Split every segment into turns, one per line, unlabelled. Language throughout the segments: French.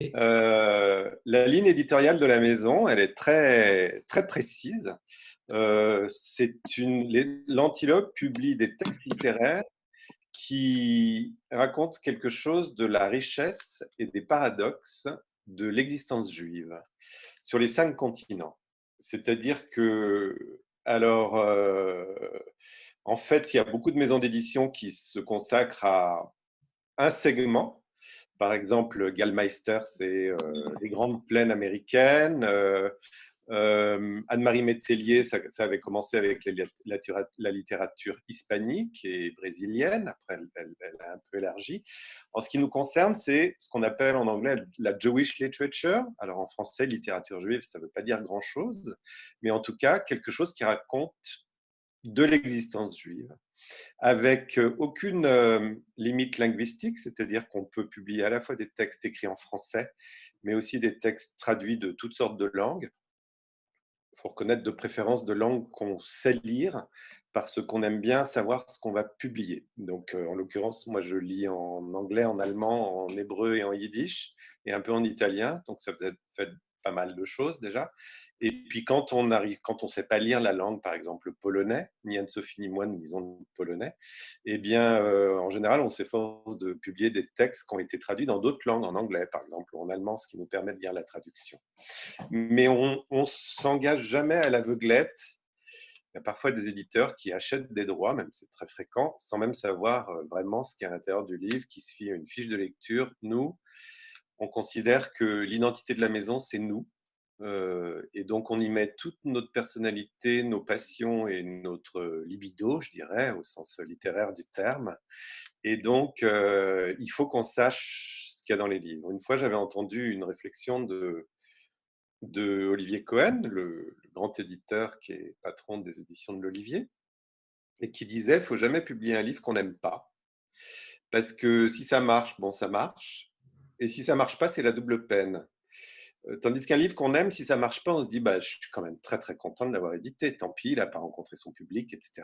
la ligne éditoriale de la maison, elle est très, très précise. une, l'Antilope publie des textes littéraires qui racontent quelque chose de la richesse et des paradoxes de l'existence juive sur les cinq continents. C'est-à-dire que, alors, en fait, il y a beaucoup de maisons d'édition qui se consacrent à un segment. Par exemple, Gallmeister, c'est les grandes plaines américaines. Anne-Marie Métellier, ça, avait commencé avec la, littérature hispanique et brésilienne. Après, elle, a un peu élargi. En ce qui nous concerne, c'est ce qu'on appelle en anglais la Jewish literature. Alors en français, littérature juive, ça ne veut pas dire grand-chose, mais en tout cas, quelque chose qui raconte de l'existence juive avec aucune limite linguistique, c'est-à-dire qu'on peut publier à la fois des textes écrits en français, mais aussi des textes traduits de toutes sortes de langues. Il faut reconnaître de préférence de langues qu'on sait lire, parce qu'on aime bien savoir ce qu'on va publier. Donc, en l'occurrence, moi, je lis en anglais, en allemand, en hébreu et en yiddish, et un peu en italien. Donc, ça faisait fait pas mal de choses déjà. Et puis quand on arrive, quand on sait pas lire la langue, par exemple le polonais, ni Anne-Sophie ni moi nous lisons polonais, eh bien euh, en général on s'efforce de publier des textes qui ont été traduits dans d'autres langues, en anglais par exemple ou en allemand, ce qui nous permet de lire la traduction. Mais on, on s'engage jamais à l'aveuglette. Il y a parfois des éditeurs qui achètent des droits, même c'est très fréquent, sans même savoir euh, vraiment ce qu'il y a à l'intérieur du livre, qui se fie une fiche de lecture. Nous, on considère que l'identité de la maison, c'est nous. Euh, et donc, on y met toute notre personnalité, nos passions et notre libido, je dirais, au sens littéraire du terme. Et donc, euh, il faut qu'on sache ce qu'il y a dans les livres. Une fois, j'avais entendu une réflexion de, Olivier Cohen, le, grand éditeur qui est patron des éditions de l'Olivier, et qui disait, il faut jamais publier un livre qu'on n'aime pas. Parce que si ça marche, bon, ça marche. Et si ça marche pas, c'est la double peine. Euh, tandis qu'un livre qu'on aime, si ça marche pas, on se dit bah, je suis quand même très très content de l'avoir édité. Tant pis, il n'a pas rencontré son public, etc.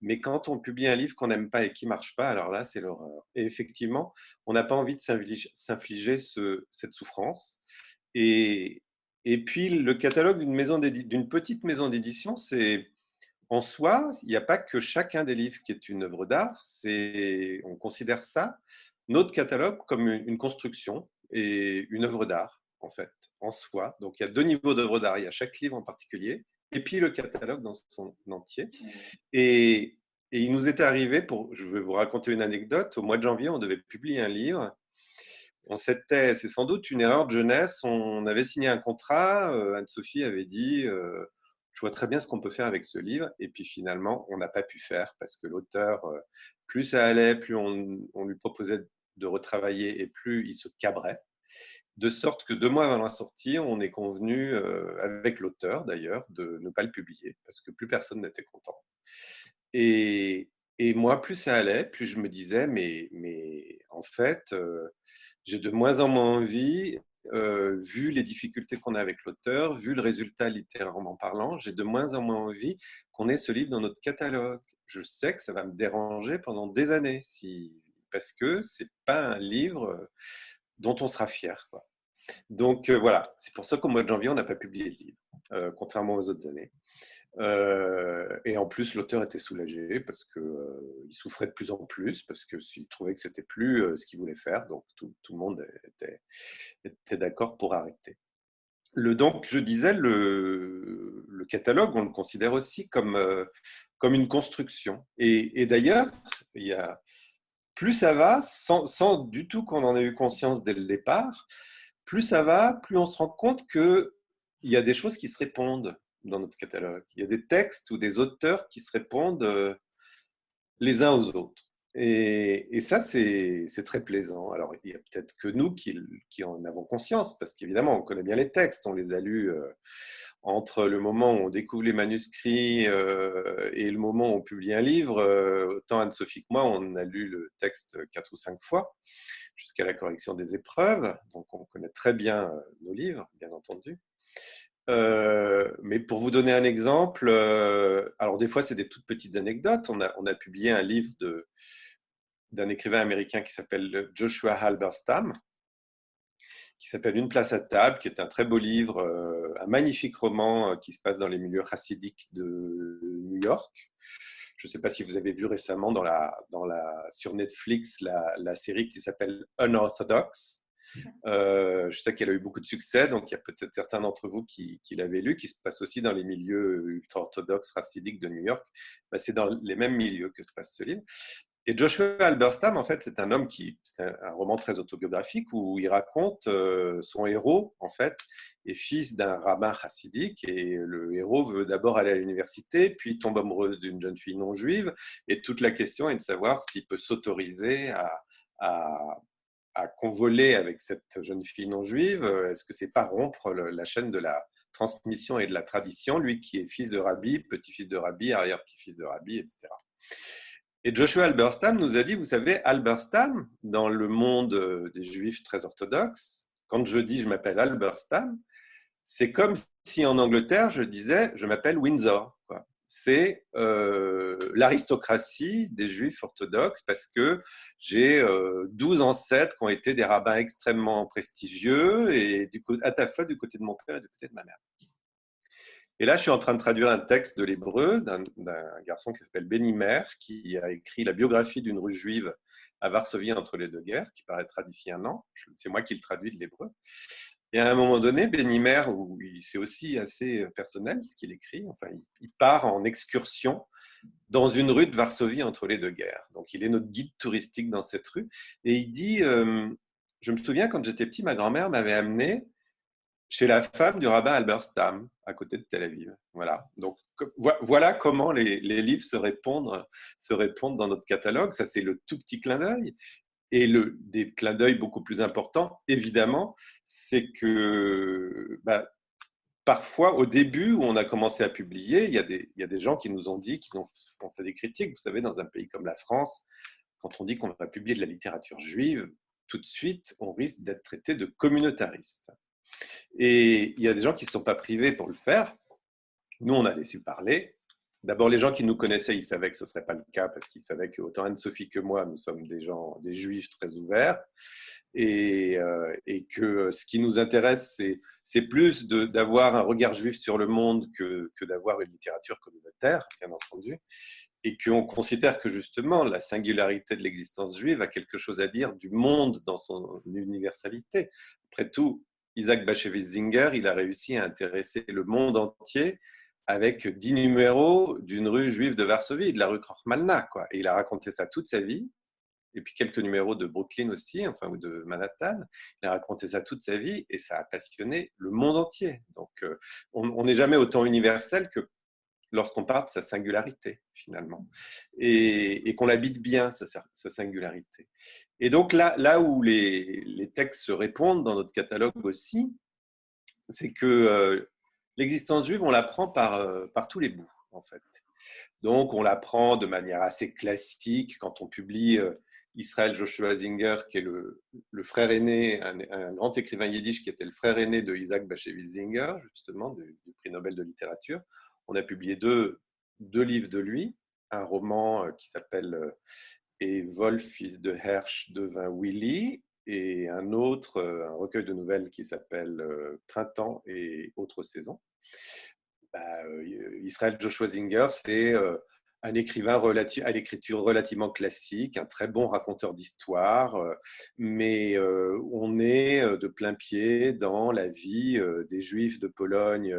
Mais quand on publie un livre qu'on n'aime pas et qui marche pas, alors là, c'est l'horreur. Et effectivement, on n'a pas envie de s'infliger ce, cette souffrance. Et, et puis, le catalogue d'une petite maison d'édition, c'est en soi, il n'y a pas que chacun des livres qui est une œuvre d'art. On considère ça notre catalogue comme une construction et une œuvre d'art, en fait, en soi. Donc, il y a deux niveaux d'œuvre d'art. Il y a chaque livre en particulier, et puis le catalogue dans son entier. Et, il nous était arrivé, pour, je vais vous raconter une anecdote, au mois de janvier, on devait publier un livre. On s'était, c'est sans doute une erreur de jeunesse, on avait signé un contrat, euh, Anne-Sophie avait dit, euh, je vois très bien ce qu'on peut faire avec ce livre, et puis finalement, on n'a pas pu faire parce que l'auteur, euh, plus ça allait, plus on, on lui proposait de retravailler et plus il se cabrait. De sorte que deux mois avant la sortie, on est convenu, euh, avec l'auteur d'ailleurs, de ne pas le publier parce que plus personne n'était content. Et, et, moi, plus ça allait, plus je me disais, mais, mais en fait, euh, j'ai de moins en moins envie, euh, vu les difficultés qu'on a avec l'auteur, vu le résultat littérairement parlant, j'ai de moins en moins envie qu'on ait ce livre dans notre catalogue. Je sais que ça va me déranger pendant des années si parce que c'est pas un livre euh, dont on sera fier. Donc euh, voilà, c'est pour ça qu'au mois de janvier, on n'a pas publié le livre, euh, contrairement aux autres années. et en plus, l'auteur était soulagé parce qu'il souffrait de plus en plus, parce qu'il trouvait que c'était plus ce qu'il voulait faire. Donc tout, le monde était, était d'accord pour arrêter. Le, donc, je disais, le, le, catalogue, on le considère aussi comme, comme une construction. Et d'ailleurs, il y a, plus ça va, sans, du tout qu'on en ait eu conscience dès le départ, plus ça va, plus on se rend compte qu'il y a des choses qui se répondent dans notre catalogue. Il y a des textes ou des auteurs qui se répondent euh, les uns aux autres. Et, ça, c'est très plaisant. Alors, il y a peut-être que nous qui, en avons conscience, parce qu'évidemment, on connaît bien les textes, on les a lus euh, entre le moment où on découvre les manuscrits euh, et le moment où on publie un livre. Euh, autant Anne-Sophie que moi, on a lu le texte quatre ou cinq fois, jusqu'à la correction des épreuves. Donc, on connaît très bien nos livres, bien entendu. Mais pour vous donner un exemple, alors des fois c'est des toutes petites anecdotes. On a, publié un livre d'un écrivain américain qui s'appelle Joshua Halberstam, qui s'appelle Une place à table, qui est un très beau livre, un magnifique roman qui se passe dans les milieux chassidiques de New York. Je ne sais pas si vous avez vu récemment sur Netflix la, la série qui s'appelle Unorthodox. Euh, je sais qu'elle a eu beaucoup de succès, donc il y a peut-être certains d'entre vous qui, qui l'avaient lu, qui se passe aussi dans les milieux ultra-orthodoxes, racidiques de New York. Bah, c'est dans les mêmes milieux que se passe ce livre. Et Joshua Alberstam, en fait, c'est un homme qui, c'est un, roman très autobiographique où il raconte euh, son héros, en fait, est fils d'un rabbin chassidique et le héros veut d'abord aller à l'université, puis tombe amoureux d'une jeune fille non juive. Et toute la question est de savoir s'il peut s'autoriser à, à, à convoler avec cette jeune fille non juive Est-ce que c'est pas rompre la chaîne de la transmission et de la tradition, lui qui est fils de rabbi, petit-fils de rabbi, arrière-petit-fils de rabbi, etc. Et Joshua Alberstam nous a dit, vous savez, Alberstam, dans le monde des juifs très orthodoxes, quand je dis je m'appelle Alberstam, c'est comme si en Angleterre je disais je m'appelle Windsor. C'est euh, l'aristocratie des juifs orthodoxes parce que j'ai euh, 12 ancêtres qui ont été des rabbins extrêmement prestigieux et du coup, à ta fois du côté de mon père et du côté de ma mère. Et là, je suis en train de traduire un texte de l'hébreu d'un garçon qui s'appelle Benimer, qui a écrit la biographie d'une rue juive à Varsovie entre les deux guerres, qui paraîtra d'ici un an. C'est moi qui le traduis de l'hébreu. Et à un moment donné, Benimer, où c'est aussi assez personnel ce qu'il écrit, enfin, il part en excursion dans une rue de Varsovie entre les deux guerres. Donc, il est notre guide touristique dans cette rue. Et il dit euh, Je me souviens quand j'étais petit, ma grand-mère m'avait amené chez la femme du rabbin Albert Stam, à côté de Tel Aviv. Voilà. Donc, voilà comment les, les, livres se répondent, se répondent dans notre catalogue. Ça, c'est le tout petit clin d'œil. Et le, des clins d'œil beaucoup plus importants, évidemment, c'est que bah, parfois, au début où on a commencé à publier, il y, a des, il y a des gens qui nous ont dit, qui ont, ont, fait des critiques. Vous savez, dans un pays comme la France, quand on dit qu'on va publier de la littérature juive, tout de suite, on risque d'être traité de communautariste. Et il y a des gens qui ne sont pas privés pour le faire. Nous, on a laissé parler. D'abord, les gens qui nous connaissaient, ils savaient que ce ne serait pas le cas parce qu'ils savaient que autant Anne-Sophie que moi, nous sommes des gens, des juifs très ouverts et, euh, que ce qui nous intéresse, c'est, plus d'avoir un regard juif sur le monde que, d'avoir une littérature communautaire, bien entendu, et qu'on considère que justement la singularité de l'existence juive a quelque chose à dire du monde dans son universalité. Après tout, Isaac Bashevis Zinger, il a réussi à intéresser le monde entier avec dix numéros d'une rue juive de Varsovie, de la rue Krochmalna. Quoi. Et il a raconté ça toute sa vie. Et puis quelques numéros de Brooklyn aussi, enfin, ou de Manhattan. Il a raconté ça toute sa vie et ça a passionné le monde entier. Donc, euh, on n'est jamais autant universel que lorsqu'on parle de sa singularité, finalement. Et, qu'on l'habite bien, sa, singularité. Et donc, là, là où les, les, textes se répondent dans notre catalogue aussi, c'est que euh, l'existence juive, on l'apprend par, euh, par tous les bouts, en fait. Donc, on l'apprend de manière assez classique quand on publie euh, Israël Joshua Zinger, qui est le, le frère aîné, un, grand écrivain yiddish qui était le frère aîné de Isaac Bashevis Zinger, justement, du, prix Nobel de littérature. On a publié deux, deux livres de lui, un roman euh, qui s'appelle Et Wolf, fils de Hersch, devint Willy, et un autre, un recueil de nouvelles qui s'appelle Printemps et autres saisons. Bah, euh, Israël Joshua Zinger, c'est euh, un écrivain à l'écriture relativement classique, un très bon raconteur d'histoire, euh, mais on est de plein pied dans la vie des Juifs de Pologne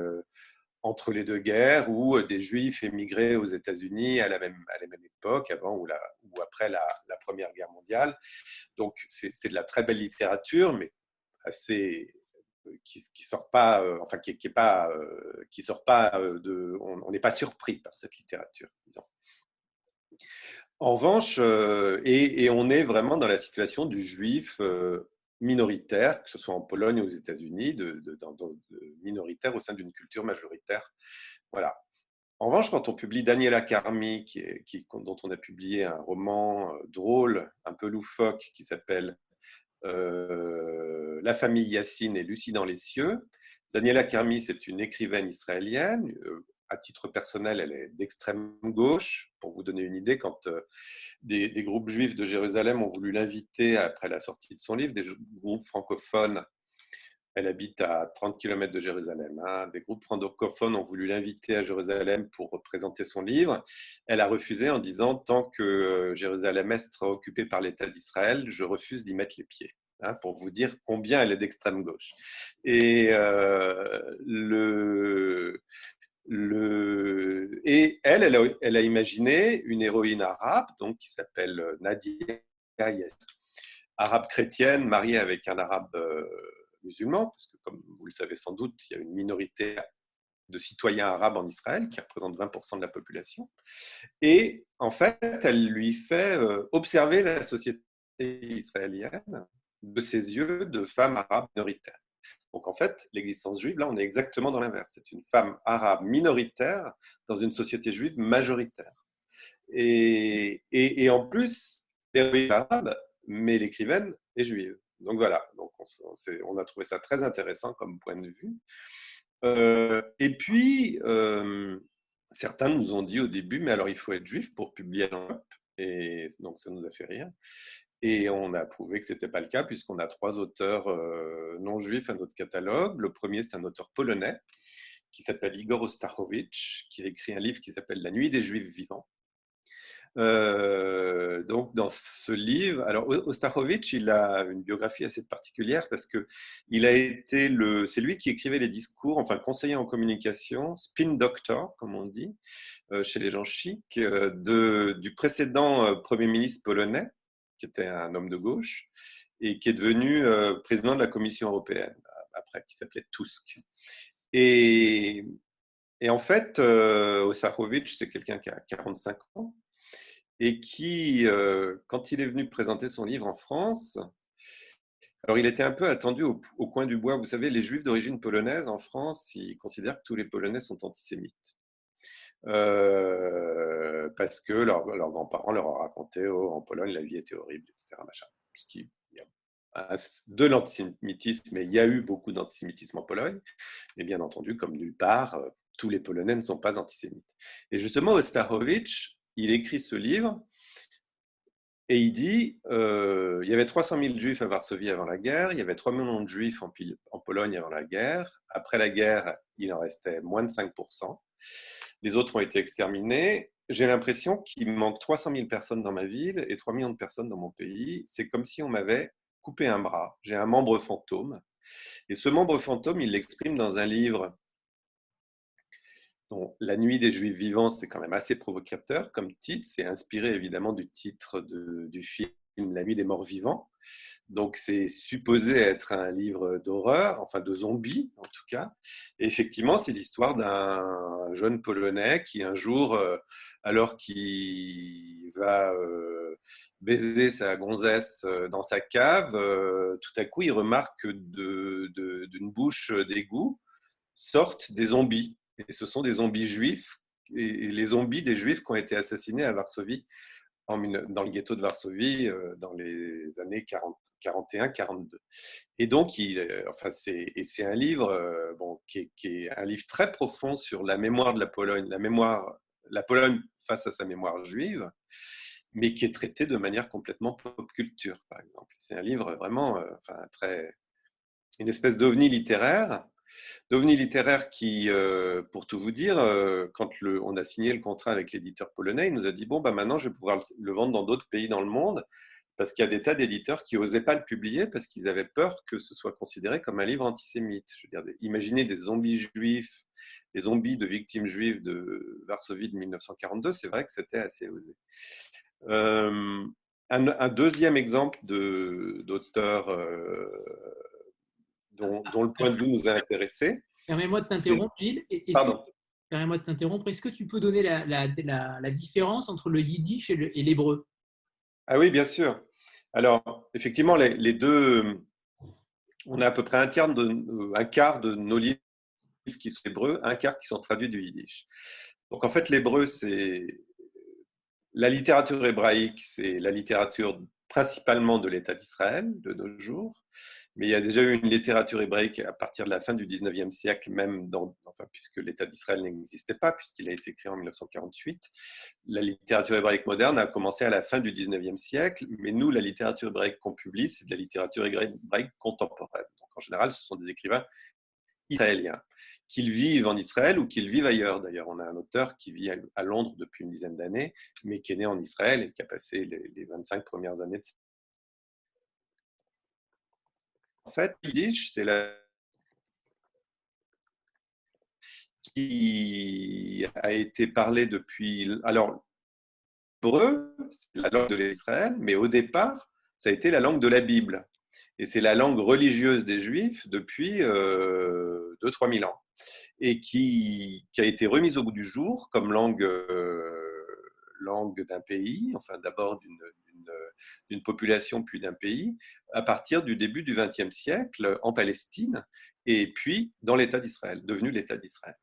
entre les deux guerres ou des Juifs émigrés aux États-Unis à, la même, époque, avant ou, après la, Première Guerre mondiale. Donc c'est de la très belle littérature, mais assez qui, qui sort pas, euh, enfin qui, est pas, euh, qui sort pas euh, de, on n'est pas surpris par cette littérature, disons. En revanche, et, on est vraiment dans la situation du juif minoritaire, que ce soit en Pologne ou aux États-Unis, de, minoritaire au sein d'une culture majoritaire. Voilà. En revanche, quand on publie Daniela Carmi, qui dont on a publié un roman drôle, un peu loufoque, qui s'appelle euh, la famille Yassine et Lucie dans les cieux. Daniela Kermi, c'est une écrivaine israélienne. Euh, à titre personnel, elle est d'extrême gauche. Pour vous donner une idée, quand euh, des, groupes juifs de Jérusalem ont voulu l'inviter après la sortie de son livre, des groupes francophones Elle habite à 30 km de Jérusalem. Hein. Des groupes francophones ont voulu l'inviter à Jérusalem pour présenter son livre. Elle a refusé en disant Tant que Jérusalem-Est sera occupée par l'État d'Israël, je refuse d'y mettre les pieds. Hein, pour vous dire combien elle est d'extrême gauche. Et, euh, et elle, elle a, imaginé une héroïne arabe donc, qui s'appelle Nadia Yes, arabe chrétienne mariée avec un arabe euh, musulman, parce que comme vous le savez sans doute, il y a une minorité de citoyens arabes en Israël qui représente 20% de la population. Et en fait, elle lui fait euh, observer la société israélienne de ses yeux de femme arabe minoritaire. Donc en fait, l'existence juive, là, on est exactement dans l'inverse. C'est une femme arabe minoritaire dans une société juive majoritaire. Et, et, en plus, est arabe, mais l'écrivaine est juive. Donc voilà, donc on, a trouvé ça très intéressant comme point de vue. Euh, et puis, euh, certains nous ont dit au début, mais alors il faut être juif pour publier l'Europe. Et donc ça nous a fait rire. Et on a prouvé que ce n'était pas le cas, puisqu'on a trois auteurs euh, non juifs à notre catalogue. Le premier, c'est un auteur polonais qui s'appelle Igor Ostarowicz, qui a écrit un livre qui s'appelle La nuit des juifs vivants. Euh, donc, dans ce livre, alors il a une biographie assez particulière parce que il a été le, c'est lui qui écrivait les discours, enfin conseiller en communication, spin doctor, comme on dit, euh, chez les gens chics, de, du précédent premier ministre polonais, qui était un homme de gauche, et qui est devenu euh, président de la Commission européenne, après, qui s'appelait Tusk. Et, en fait, euh, Osahovic, c'est quelqu'un qui a 45 ans, et qui, euh, quand il est venu présenter son livre en France, alors il était un peu attendu au, coin du bois. Vous savez, les juifs d'origine polonaise en France, ils considèrent que tous les Polonais sont antisémites. Euh, parce que leurs grands-parents leur ont raconté oh, en Pologne la vie était horrible, etc. Machin. y a de l'antisémitisme, mais il y a eu beaucoup d'antisémitisme en Pologne. Et bien entendu, comme nulle part, euh, tous les Polonais ne sont pas antisémites. Et justement, Ostarowicz, il écrit ce livre et il dit euh, il y avait 300 000 juifs à Varsovie avant la guerre, il y avait 3 millions de juifs en, Pologne avant la guerre. Après la guerre, il en restait moins de 5% les autres ont été exterminés. J'ai l'impression qu'il manque 300 000 personnes dans ma ville et 3 millions de personnes dans mon pays. C'est comme si on m'avait coupé un bras. J'ai un membre fantôme. Et ce membre fantôme, il l'exprime dans un livre La nuit des Juifs vivants, c'est quand même assez provocateur comme titre. C'est inspiré évidemment du titre du film La nuit des morts vivants. Donc c'est supposé être un livre d'horreur, enfin de zombies en tout cas. Et effectivement, c'est l'histoire d'un jeune Polonais qui un jour, euh, alors qu'il va euh, baiser sa gonzesse euh, dans sa cave, tout à coup il remarque que d'une bouche d'égout sortent des zombies. Et ce sont des zombies juifs, et les zombies des juifs qui ont été assassinés à Varsovie dans le ghetto de Varsovie euh, dans les années 41-42. Et donc, euh, enfin, c'est, un livre euh, bon, qui est, un livre très profond sur la mémoire de la Pologne, la mémoire, la Pologne face à sa mémoire juive, mais qui est traité de manière complètement pop culture, par exemple. C'est un livre vraiment, enfin, très, une espèce d'ovni littéraire d'OVNI littéraire qui, euh, pour tout vous dire, euh, quand on a signé le contrat avec l'éditeur polonais, il nous a dit bon, bah, maintenant je vais pouvoir le, vendre dans d'autres pays dans le monde, parce qu'il y a des tas d'éditeurs qui n'osaient pas le publier parce qu'ils avaient peur que ce soit considéré comme un livre antisémite. Imaginez des zombies juifs, des zombies de victimes juives de Varsovie de 1942, c'est vrai que c'était assez osé. Euh, un, deuxième exemple d'auteur dont, le point de vue nous a intéressés.
Permets-moi de t'interrompre, Gilles. Pardon. Permets-moi de t'interrompre. Est-ce que tu peux donner la, la, différence entre le yiddish et l'hébreu?
Ah oui, bien sûr. Alors, effectivement, les, deux, on a à peu près un, tiers de, un quart de nos livres qui sont hébreux, un quart qui sont traduits du yiddish. Donc, en fait, l'hébreu, c'est la littérature hébraïque, c'est la littérature principalement de l'État d'Israël de nos jours mais il y a déjà eu une littérature hébraïque à partir de la fin du 19e siècle, même dans, enfin, puisque l'État d'Israël n'existait pas, puisqu'il a été créé en 1948. La littérature hébraïque moderne a commencé à la fin du 19e siècle, mais nous, la littérature hébraïque qu'on publie, c'est de la littérature hébraïque contemporaine. Donc général, ce sont des écrivains israéliens, qu'ils vivent en Israël ou qu'ils vivent ailleurs. D'ailleurs, on a un auteur qui vit à Londres depuis une dizaine d'années, mais qui est né en Israël et qui a passé les, 25 premières années de sa En fait, Yiddish, c'est la qui a été parlé depuis. Alors, l'hébreu, c'est la langue de l'Israël, mais au départ, ça a été la langue de la Bible. Et c'est la langue religieuse des Juifs depuis euh, 2-3 000 ans. Et qui, a été remise au bout du jour comme langue, euh, langue d'un pays, enfin d'abord d'une population puis d'un pays, à partir du début du XXe siècle en Palestine et puis dans l'État d'Israël, devenu l'État d'Israël.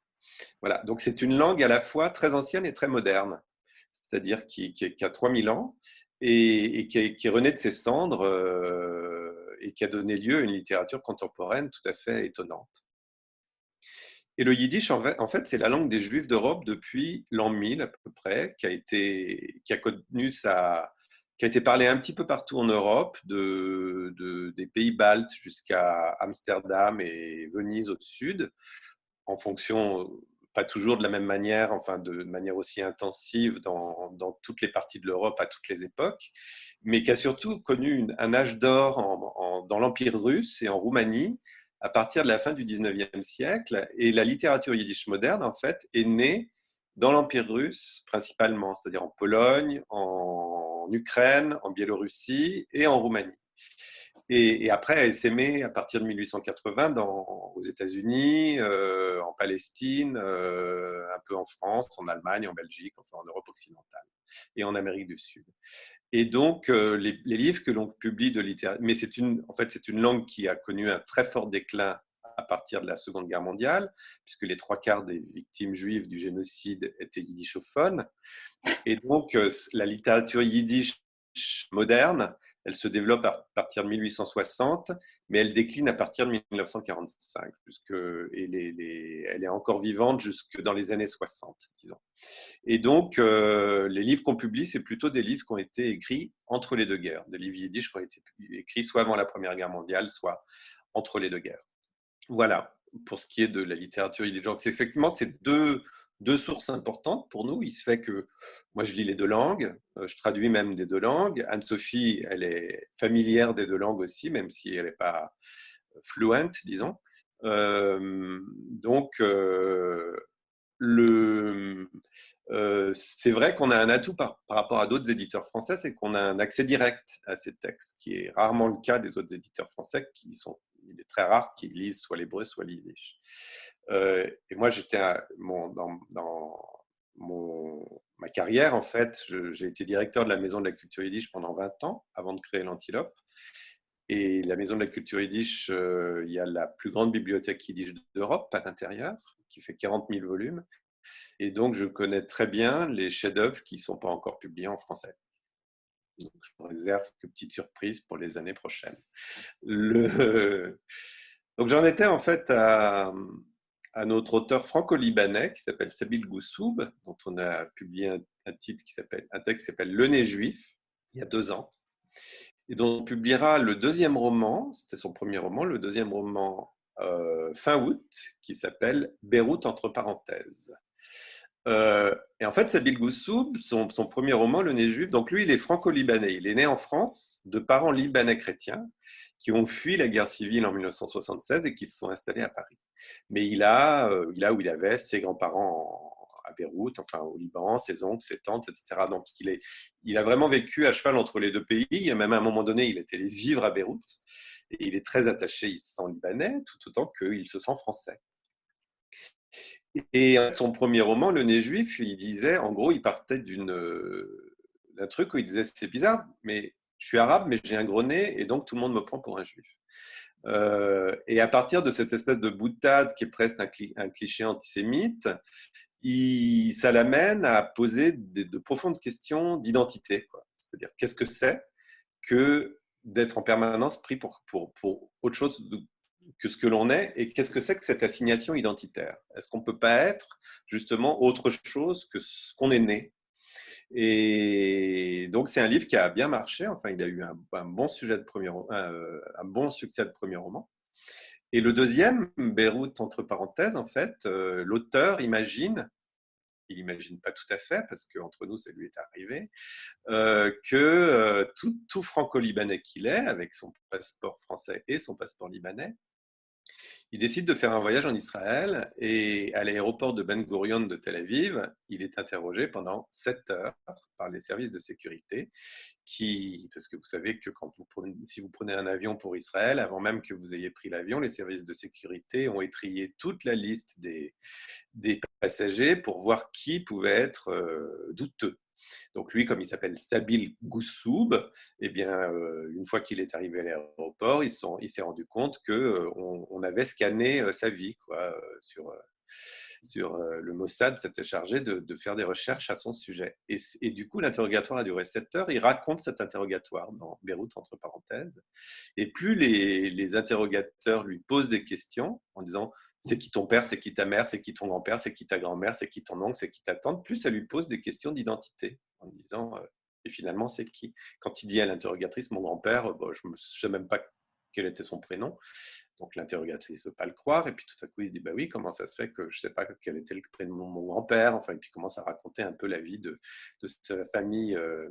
Voilà, donc c'est une langue à la fois très ancienne et très moderne, c'est-à-dire qui, a 3000 ans et, qui, est renaît de ses cendres euh, et qui a donné lieu à une littérature contemporaine tout à fait étonnante. Et le yiddish, en fait, c'est la langue des Juifs d'Europe depuis l'an 1000 à peu près, qui a été, qui a connu sa, qui a été parlé un petit peu partout en Europe, de, des pays baltes jusqu'à Amsterdam et Venise au sud, en fonction, pas toujours de la même manière, enfin de manière aussi intensive dans, dans toutes les parties de l'Europe à toutes les époques, mais qui a surtout connu un âge d'or dans l'Empire russe et en Roumanie à partir de la fin du 19e siècle. Et la littérature yiddish moderne, en fait, est née dans l'Empire russe principalement, c'est-à-dire en Pologne, en Ukraine, en Biélorussie et en Roumanie. Et, après, elle s'aimait à partir de 1880 dans, aux États-Unis, euh, en Palestine, euh, un peu en France, en Allemagne, en Belgique, enfin en Europe occidentale et en Amérique du Sud. Et donc, euh, les, livres que l'on publie de littérature, mais c'est une, en fait, c'est une langue qui a connu un très fort déclin à partir de la Seconde Guerre mondiale, puisque les trois quarts des victimes juives du génocide étaient yiddishophones. Et donc, la littérature yiddish moderne elle se développe à partir de 1860, mais elle décline à partir de 1945, puisque et elle est encore vivante jusque dans les années 60, disons. Et donc, euh, les livres qu'on publie, c'est plutôt des livres qui ont été écrits entre les deux guerres, des livres yiddish qui ont été écrits soit avant la Première Guerre mondiale, soit entre les deux guerres. Voilà, pour ce qui est de la littérature yiddish. Effectivement, c'est deux, deux sources importantes pour nous. Il se fait que moi, je lis les deux langues, euh, je traduis même des deux langues. Anne-Sophie, elle est familière des deux langues aussi, même si elle n'est pas fluente, disons. Euh, donc, euh, c'est vrai qu'on a un atout par, par rapport à d'autres éditeurs français, c'est qu'on a un accès direct à ces textes, qui est rarement le cas des autres éditeurs français, qui sont, il est très rare qu'ils lisent soit l'hébreu, soit l'yiddish. Euh, et moi, j'étais dans, ma carrière, en fait, j'ai été directeur de la Maison de la Culture Yiddish pendant 20 ans, avant de créer l'Antilope. Et la Maison de la Culture Yiddish, euh, il y a la plus grande bibliothèque Yiddish d'Europe à l'intérieur, qui fait 40 000 volumes. Et donc, je connais très bien les chefs-d'œuvre qui ne sont pas encore publiés en français. Je me réserve que petite surprise pour les années prochaines. Donc, j'en étais en fait à, notre auteur franco-libanais qui s'appelle Sabil Goussoub, dont on a publié un, titre qui un texte qui s'appelle Le nez juif, il y a deux ans, et dont on publiera le deuxième roman, c'était son premier roman, le deuxième roman euh, fin août, qui s'appelle Beyrouth entre parenthèses. Euh, et en fait, Sabil Goussoub, son, son, premier roman, Le nez juif, donc lui, il est franco-libanais. Il est né en France de parents libanais chrétiens qui ont fui la guerre civile en 1976 et qui se sont installés à Paris. Mais il a, euh, il où il avait ses grands-parents à Beyrouth, enfin au Liban, ses oncles, ses tantes, etc. Donc il, est, il a vraiment vécu à cheval entre les deux pays. Et même à un moment donné, il était allé vivre à Beyrouth. Et il est très attaché, il se sent libanais, tout autant qu'il se sent français. Et son premier roman, Le Nez Juif, il disait, en gros, il partait d'une d'un truc où il disait c'est bizarre, mais je suis arabe, mais j'ai un gros nez, et donc tout le monde me prend pour un juif. Euh, et à partir de cette espèce de boutade qui est presque un, cliché antisémite, ça l'amène à poser de profondes questions d'identité. C'est-à-dire, qu'est-ce que c'est que d'être en permanence pris pour autre chose que ce que l'on est et qu'est-ce que c'est que cette assignation identitaire? Est-ce qu'on ne peut pas être justement autre chose que ce qu'on est né? Et donc, c'est un livre qui a bien marché. Enfin, il a eu un, un, bon succès de premier roman. Et le deuxième, Beyrouth entre parenthèses, en fait, euh, l'auteur imagine, il n'imagine pas tout à fait, parce qu'entre nous, ça lui est arrivé, euh, que euh, tout, tout franco-libanais qu'il est, avec son passeport français et son passeport libanais, il décide de faire un voyage en Israël et à l'aéroport de Ben Gurion de Tel Aviv, il est interrogé pendant sept heures par les services de sécurité qui, parce que vous savez que quand vous si vous prenez un avion pour Israël, avant même que vous ayez pris l'avion, les services de sécurité ont étrié toute la liste des, des passagers pour voir qui pouvait être euh, douteux. Donc lui, comme il s'appelle Sabil Goussoub, eh bien, euh, une fois qu'il est arrivé à l'aéroport, il, s'est rendu compte qu'on euh, on avait scanné euh, sa vie quoi, sur, sur le Mossad s'était chargé de, faire des recherches à son sujet. Et, du coup, l'interrogatoire a duré 7 heures. Il raconte cet interrogatoire dans Beyrouth, entre parenthèses. Et plus les interrogateurs lui posent des questions en disant c'est qui ton père, c'est qui ta mère, c'est qui ton grand-père, c'est qui ta grand-mère, c'est qui ton oncle, c'est qui ta tante, plus ça lui pose des questions d'identité en disant euh, et finalement c'est qui? Quand il dit à l'interrogatrice mon grand-père, euh, je ne sais même pas quel était son prénom. Donc l'interrogatrice ne veut pas le croire et puis tout à coup il se dit bah oui comment ça se fait que je ne sais pas quel était le prénom de mon grand-père? Enfin et puis commence à raconter un peu la vie de, sa famille euh,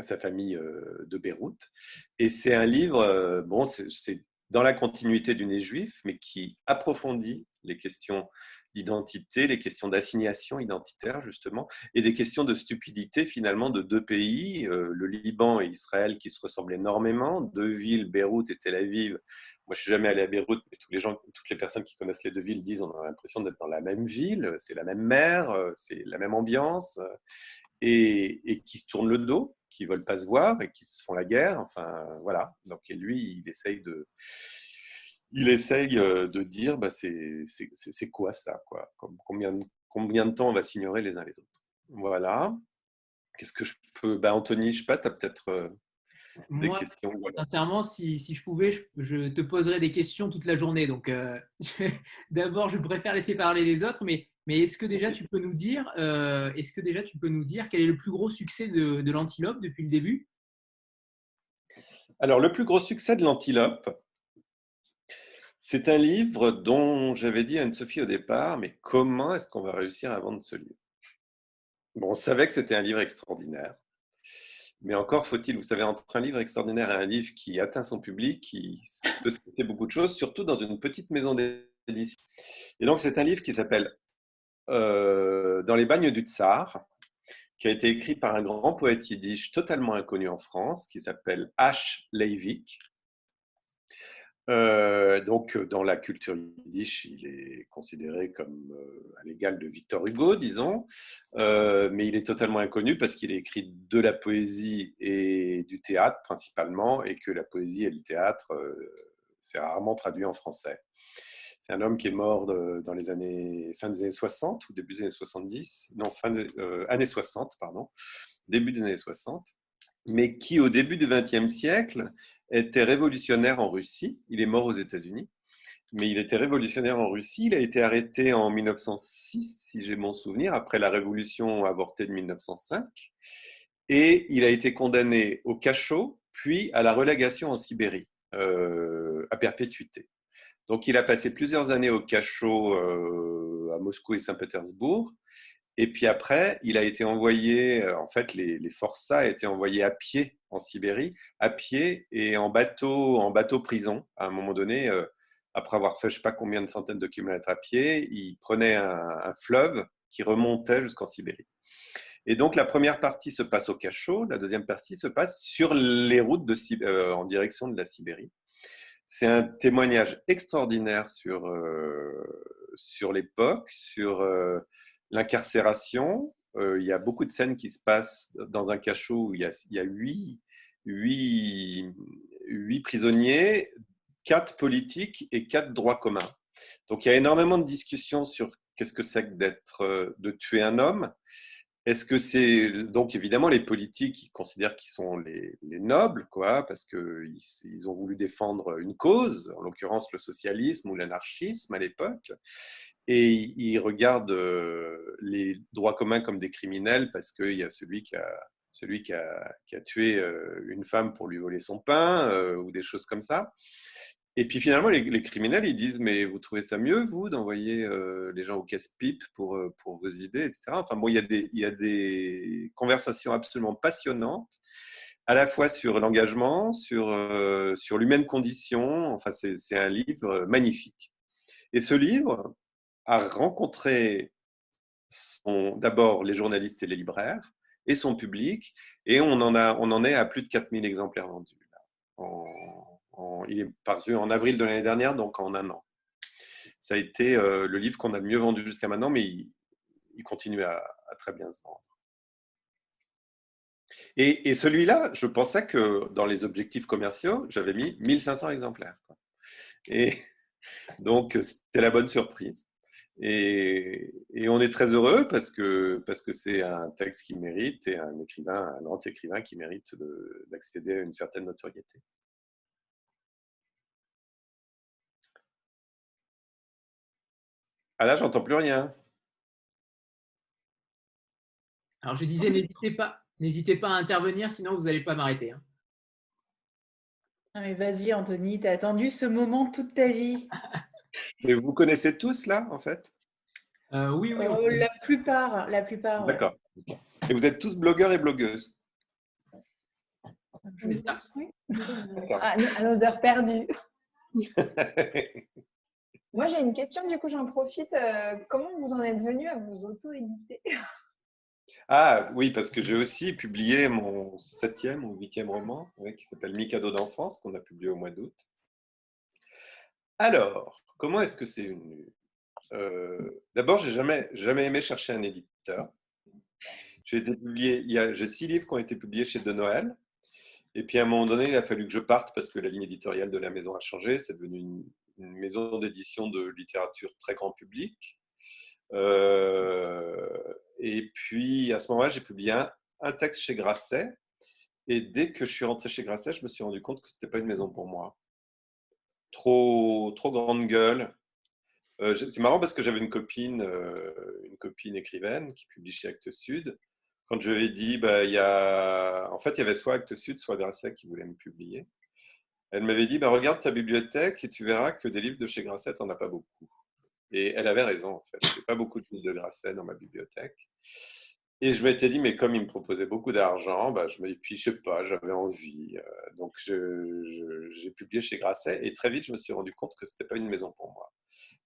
sa famille de Beyrouth. Et c'est un livre bon c'est dans la continuité du nez juif, mais qui approfondit les questions d'identité, les questions d'assignation identitaire, justement, et des questions de stupidité, finalement, de deux pays, euh, le Liban et Israël, qui se ressemblent énormément, deux villes, Beyrouth et Tel Aviv. Moi, je suis jamais allé à Beyrouth, mais toutes les personnes qui connaissent les deux villes disent on a l'impression d'être dans la même ville, c'est la même mer, euh, c'est la même ambiance, et, et qui se tournent le dos qui veulent pas se voir et qui se font la guerre. Enfin, voilà. Donc, et lui, il essaye de, il essaye euh, de dire, bah, c'est quoi ça, quoi? Combien, combien de temps on va s'ignorer les uns les autres? Voilà. Qu'est-ce que je peux, bah, Anthony, je sais pas, tu as peut-être euh, des questions.
Sincèrement, si, si, je pouvais, je, te poserais des questions toute la journée. Donc, euh, d'abord, je préfère laisser parler les autres, mais mais est-ce que déjà tu peux nous dire, euh, est-ce que déjà tu peux nous dire quel est le plus gros succès de, de l'antilope depuis le début?
Alors le plus gros succès de l'antilope, c'est un livre dont j'avais dit à Anne-Sophie au départ, mais comment est-ce qu'on va réussir à vendre ce livre? Bon, on savait que c'était un livre extraordinaire. Mais encore faut-il, vous savez, entre un livre extraordinaire et un livre qui atteint son public, il se passer beaucoup de choses, surtout dans une petite maison d'édition. Et donc, c'est un livre qui s'appelle euh, dans les bagnes du Tsar, qui a été écrit par un grand poète yiddish totalement inconnu en France, qui s'appelle H. Leivik. Euh, donc, dans la culture yiddish, il est considéré comme euh, à l'égal de Victor Hugo, disons, mais il est totalement inconnu parce qu'il a écrit de la poésie et du théâtre principalement, et que la poésie et le théâtre, c'est rarement traduit en français. C'est un homme qui est mort dans les années fin des années 60 ou début des années 70, non fin des euh, années 60 pardon, début des années 60, mais qui au début du XXe siècle était révolutionnaire en Russie. Il est mort aux États-Unis, mais il était révolutionnaire en Russie. Il a été arrêté en 1906, si j'ai mon souvenir, après la révolution avortée de 1905, et il a été condamné au cachot, puis à la relégation en Sibérie, euh, à perpétuité. Donc, il a passé plusieurs années au cachot euh, à Moscou et Saint-Pétersbourg. Et puis après, il a été envoyé, euh, en fait, les, les forçats a été envoyés à pied en Sibérie, à pied et en bateau, en bateau prison. À un moment donné, euh, après avoir fait je sais pas combien de centaines de kilomètres à pied, il prenait un, fleuve qui remontait jusqu'en Sibérie. Et donc la première partie se passe au cachot, la deuxième partie se passe sur les routes de, en direction de la Sibérie. C'est un témoignage extraordinaire sur, euh, sur l'époque, sur euh, l'incarcération. Euh, il y a beaucoup de scènes qui se passent dans un cachot où il y a, il y a huit, huit, huit prisonniers, quatre politiques et quatre droits communs. Donc il y a énormément de discussions sur qu'est-ce que c'est que d'être, de tuer un homme. Est-ce que c'est donc évidemment les politiques qui considèrent qu'ils sont les, nobles, quoi, parce qu'ils ils ont voulu défendre une cause, en l'occurrence le socialisme ou l'anarchisme à l'époque, et ils regardent euh, les droits communs comme des criminels parce qu'il y a celui qui a celui qui a, qui a, tué euh, une femme pour lui voler son pain euh, ou des choses comme ça. Et puis finalement, les, criminels, ils disent, mais vous trouvez ça mieux, vous, d'envoyer euh, les gens au casse-pipe pour, euh, pour vos idées, etc. Enfin bon, il y, a des, il y a des conversations absolument passionnantes, à la fois sur l'engagement, sur, euh, sur l'humaine condition. Enfin, c'est un livre magnifique. Et ce livre a rencontré d'abord les journalistes et les libraires et son public, et on en, a, on en est à plus de 4000 exemplaires vendus. Il est paru en avril de l'année dernière, donc en un an. Ça a été euh, le livre qu'on a le mieux vendu jusqu'à maintenant, mais il, continue à, très bien se vendre. Et, celui-là, je pensais que dans les objectifs commerciaux, j'avais mis 1500 exemplaires. Et donc, c'était la bonne surprise. Et, on est très heureux parce que parce que c'est un texte qui mérite et un écrivain, un grand écrivain qui mérite d'accéder à une certaine notoriété. Ah là, j'entends plus rien.
Alors je disais, n'hésitez pas, n'hésitez pas à intervenir, sinon vous n'allez pas m'arrêter. Hein.
vas-y, Anthony, tu as attendu ce moment toute ta vie.
Et vous connaissez tous là, en fait?
Euh, Oui, oui.
Euh, la plupart, la plupart.
D'accord. Et vous êtes tous blogueurs et blogueuses?
Ah, à nos heures perdues. Moi, j'ai une question, du coup, j'en profite. Euh, comment vous en êtes venu à vous auto-éditer?
Ah oui, parce que j'ai aussi publié mon septième ou huitième roman, qui s'appelle Mikado d'enfance, qu'on a publié au mois d'août. Alors, comment est-ce que c'est venu? Euh, D'abord, j'ai jamais, jamais aimé chercher un éditeur. J'ai six livres qui ont été publiés chez De Noël. Et puis à un moment donné, il a fallu que je parte parce que la ligne éditoriale de la maison a changé. C'est devenu une, maison d'édition de littérature très grand public. Euh, et puis à ce moment-là, j'ai publié un, texte chez Grasset. Et dès que je suis rentré chez Grasset, je me suis rendu compte que ce n'était pas une maison pour moi trop, trop grande gueule. Euh, c'est marrant parce que j'avais une copine, euh, une copine écrivaine qui publie chez Actes Sud. Quand je lui ai dit, bah, y a... en fait, il y avait soit Actes Sud, soit Grasset qui voulait me publier. Elle m'avait dit, bah, regarde ta bibliothèque et tu verras que des livres de chez Grasset, on n'a pas beaucoup. Et elle avait raison, en fait. Je pas beaucoup de livres de Grasset dans ma bibliothèque. Et je m'étais dit, mais comme il me proposait beaucoup d'argent, bah, je me, puis je sais pas, j'avais envie. Euh, donc j'ai publié chez Grasset et très vite je me suis rendu compte que ce n'était pas une maison pour moi.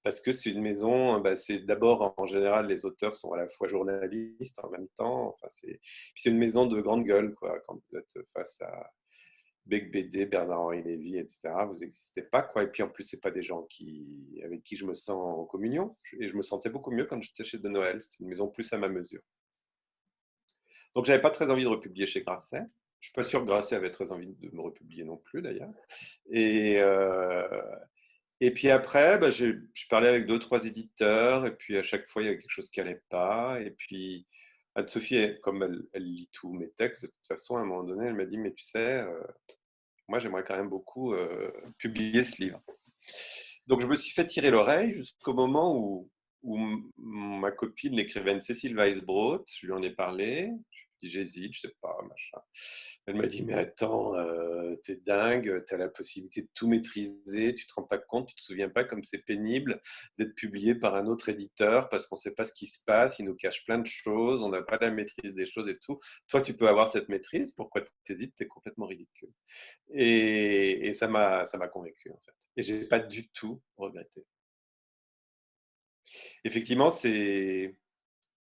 Parce que c'est une maison, bah, c'est d'abord en général les auteurs sont à la fois journalistes en même temps. Enfin, c'est, c'est une maison de grande gueule quoi. Quand vous êtes face à Bec BD, Bernard-Henri Lévy, etc. Vous n'existez pas quoi. Et puis en plus c'est pas des gens qui, avec qui je me sens en communion. Et je me sentais beaucoup mieux quand j'étais chez De Noël. C'était une maison plus à ma mesure. Donc, j'avais pas très envie de republier chez Grasset. Je suis pas sûr que Grasset avait très envie de me republier non plus, d'ailleurs. Et, euh, et puis après, bah, je parlais avec deux, trois éditeurs, et puis à chaque fois, il y avait quelque chose qui n'allait pas. Et puis, Anne-Sophie, comme elle, lit tous mes textes, de toute façon, à un moment donné, elle m'a dit, mais tu sais, euh, moi, j'aimerais quand même beaucoup euh, publier ce livre. Donc, je me suis fait tirer l'oreille jusqu'au moment où, où ma copine, l'écrivaine Cécile Weisbrot, je lui en ai parlé, j'hésite, je sais pas, machin. Elle m'a dit, mais attends, euh, t'es dingue, t'as la possibilité de tout maîtriser, tu te rends pas compte, tu te souviens pas comme c'est pénible d'être publié par un autre éditeur parce qu'on sait pas ce qui se passe, il nous cache plein de choses, on n'a pas la maîtrise des choses et tout. Toi, tu peux avoir cette maîtrise, pourquoi t'hésites T'es complètement ridicule. Et, et ça m'a convaincu, en fait. Et j'ai pas du tout regretté. Effectivement, c'est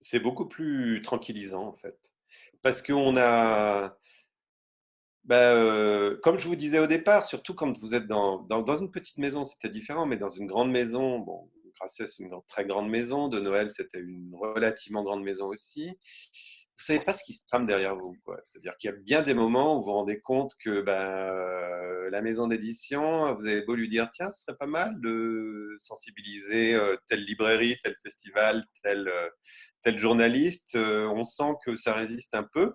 c'est beaucoup plus tranquillisant, en fait parce qu'on a, bah, comme je vous disais au départ, surtout quand vous êtes dans, dans, une petite maison, c'était différent, mais dans une grande maison, bon, c'est une très grande maison, de Noël, c'était une relativement grande maison aussi. Vous savez pas ce qui se trame derrière vous. C'est-à-dire qu'il y a bien des moments où vous vous rendez compte que ben, la maison d'édition, vous avez beau lui dire tiens, ce serait pas mal de sensibiliser euh, telle librairie, tel festival, tel, euh, tel journaliste, on sent que ça résiste un peu.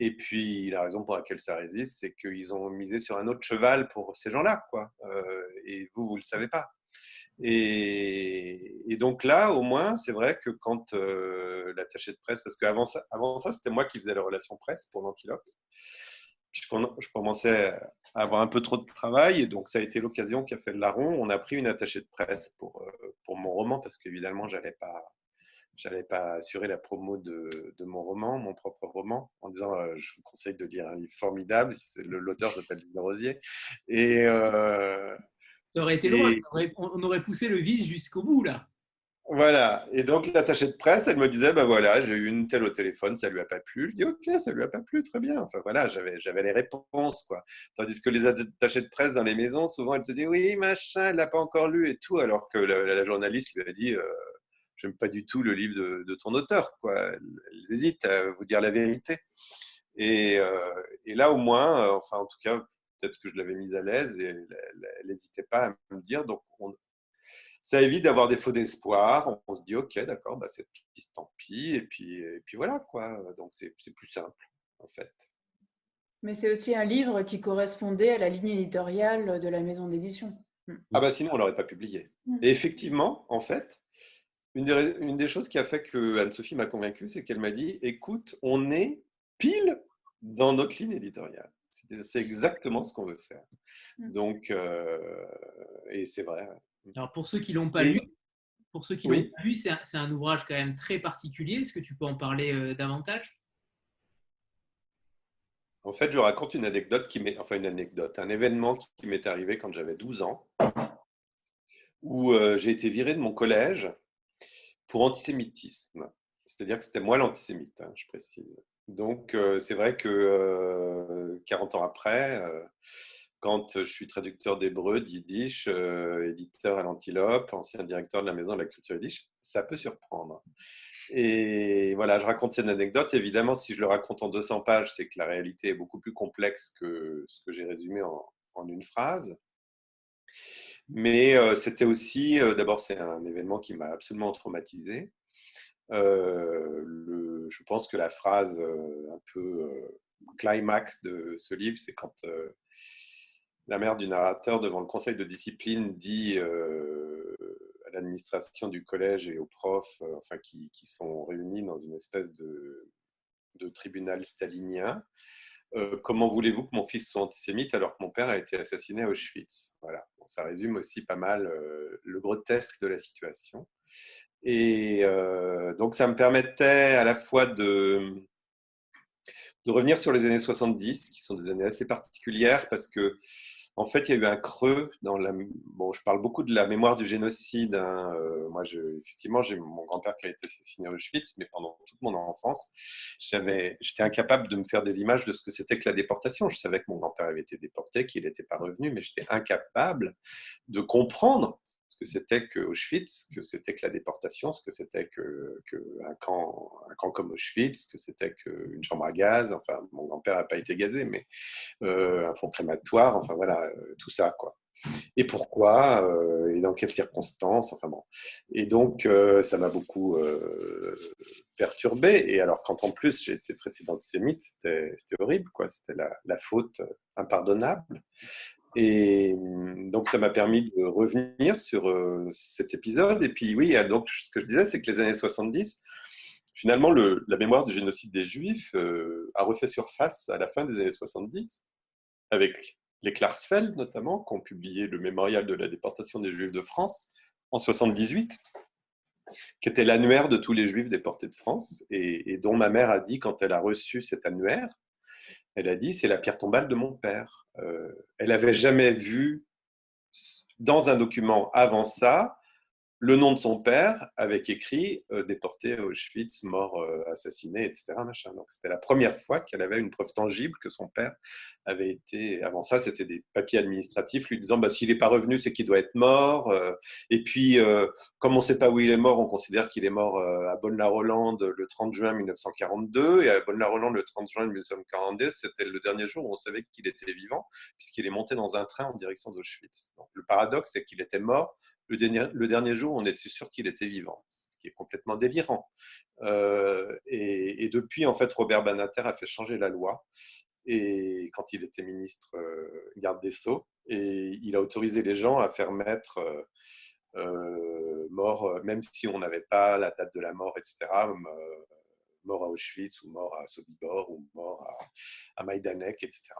Et puis, la raison pour laquelle ça résiste, c'est qu'ils ont misé sur un autre cheval pour ces gens-là, quoi. Et vous, vous le savez pas. Et, donc là, au moins, c'est vrai que quand euh, l'attaché de presse, parce qu'avant ça, avant ça c'était moi qui faisais la relation presse pour l'Antilope. je commençais à avoir un peu trop de travail, et donc ça a été l'occasion qui a fait le larron. On a pris une attachée de presse pour, euh, pour mon roman, parce qu'évidemment, je n'allais pas, j'allais pas assurer la promo de, de, mon roman, mon propre roman, en disant euh, je vous conseille de lire un livre formidable. L'auteur s'appelle Lino Rosier. Et,
euh, ça aurait été loin, on aurait poussé le vice jusqu'au bout là.
Voilà. Et donc, l'attachée de presse, elle me disait, ben voilà, j'ai eu une telle au téléphone, ça lui a pas plu. Je dis, ok, ça lui a pas plu, très bien. Enfin, voilà, j'avais, j'avais les réponses, quoi. Tandis que les attachées de presse dans les maisons, souvent, elles te disent, oui, machin, elle l'a pas encore lu et tout, alors que la, journaliste lui a dit, euh, j'aime pas du tout le livre de, ton auteur, quoi. Elles, hésitent à vous dire la vérité. Et, euh, et là, au moins, euh, enfin, en tout cas, peut-être que je l'avais mise à l'aise et elle n'hésitait pas à me dire. Donc, on, ça évite d'avoir des faux d'espoir. On, se dit, OK, d'accord, bah, cette piste, tant pis. Et puis, et puis voilà, quoi. Donc, c'est plus simple, en fait.
Mais c'est aussi un livre qui correspondait à la ligne éditoriale de la maison d'édition.
Mm. Ah, bah sinon, on ne l'aurait pas publié. Mm. Et effectivement, en fait, une des, une des choses qui a fait que Anne-Sophie m'a convaincu, c'est qu'elle m'a dit écoute, on est pile dans notre ligne éditoriale. C'est exactement ce qu'on veut faire. Mm. Donc, euh, et c'est vrai.
Alors pour ceux qui l'ont pas lu, pour ceux qui l'ont pas lu, c'est un, ouvrage quand même très particulier. Est-ce que tu peux en parler euh, davantage?
En fait, je raconte une anecdote qui m'est, enfin une anecdote, un événement qui m'est arrivé quand j'avais 12 ans, où euh, j'ai été viré de mon collège pour antisémitisme. C'est-à-dire que c'était moi l'antisémite, hein, je précise. Donc euh, c'est vrai que 40 ans après quand je suis traducteur d'hébreu, d'yiddish, euh, éditeur à l'Antilope, ancien directeur de la Maison de la Culture yiddish, ça peut surprendre. Et voilà, je raconte cette anecdote. Évidemment, si je le raconte en 200 pages, c'est que la réalité est beaucoup plus complexe que ce que j'ai résumé en, une phrase. Mais euh, c'était aussi, euh, d'abord, c'est un événement qui m'a absolument traumatisé. Le, je pense que la phrase un peu climax de ce livre, c'est quand la mère du narrateur devant le conseil de discipline dit euh, à l'administration du collège et aux profs, euh, enfin qui, sont réunis dans une espèce de, tribunal stalinien, euh, comment voulez-vous que mon fils soit antisémite alors que mon père a été assassiné à Auschwitz? Voilà, ça résume aussi pas mal le grotesque de la situation. Et donc ça me permettait à la fois de revenir sur les années 70, qui sont des années assez particulières parce que en fait, il y a eu un creux dans la. Bon, je parle beaucoup de la mémoire du génocide. Hein. Euh, moi, effectivement, j'ai mon grand-père qui a été assassiné à Auschwitz, mais pendant toute mon enfance, j'étais incapable de me faire des images de ce que c'était que la déportation. Je savais que mon grand-père avait été déporté, qu'il n'était pas revenu, mais j'étais incapable de comprendre que c'était que Auschwitz, que c'était que la déportation, ce que c'était que, un, camp, comme Auschwitz, ce que c'était qu'une chambre à gaz. Enfin, mon grand-père n'a pas été gazé, mais euh, un fond crématoire. Enfin voilà, euh, tout ça quoi. Et pourquoi euh, et dans quelles circonstances. Enfin bon. Et donc ça m'a beaucoup perturbé. Et alors quand en plus j'ai été traité d'antisémite, c'était horrible quoi. C'était la faute impardonnable. Et mm, donc, ça m'a permis de revenir sur euh, cet épisode. Et puis, oui, donc, ce que je disais, c'est que les années 70, finalement, le, la mémoire du génocide des Juifs euh, a refait surface à la fin des années 70, avec les Klarsfeld notamment, qui ont publié le mémorial de la déportation des Juifs de France en 78, qui était l'annuaire de tous les Juifs déportés de France, et dont ma mère a dit, quand elle a reçu cet annuaire, elle a dit, c'est la pierre tombale de mon père. Euh, elle n'avait jamais vu dans un document avant ça le nom de son père avec écrit euh, déporté à Auschwitz, mort, euh, assassiné, etc. Donc c'était la première fois qu'elle avait une preuve tangible que son père avait été. Avant ça, c'était des papiers administratifs lui disant bah, s'il n'est pas revenu, c'est qu'il doit être mort. Euh. et puis, comme on ne sait pas où il est mort, on considère qu'il est mort à Bonne-la-Rolande le 30 juin 1942. Et à Bonne-la-Rolande le 30 juin 1942, c'était le dernier jour où on savait qu'il était vivant, puisqu'il est monté dans un train en direction d'Auschwitz. le paradoxe, c'est qu'il était mort le dernier, jour, on était sûr qu'il était vivant, ce qui est complètement délirant. Euh, et, depuis, en fait, Robert Banater a fait changer la loi. Et quand il était ministre euh, garde des Sceaux, et il a autorisé les gens à faire mettre euh, mort, même si on n'avait pas la date de la mort, etc., mort à Auschwitz ou mort à Sobibor ou mort à, à Maïdanek, etc.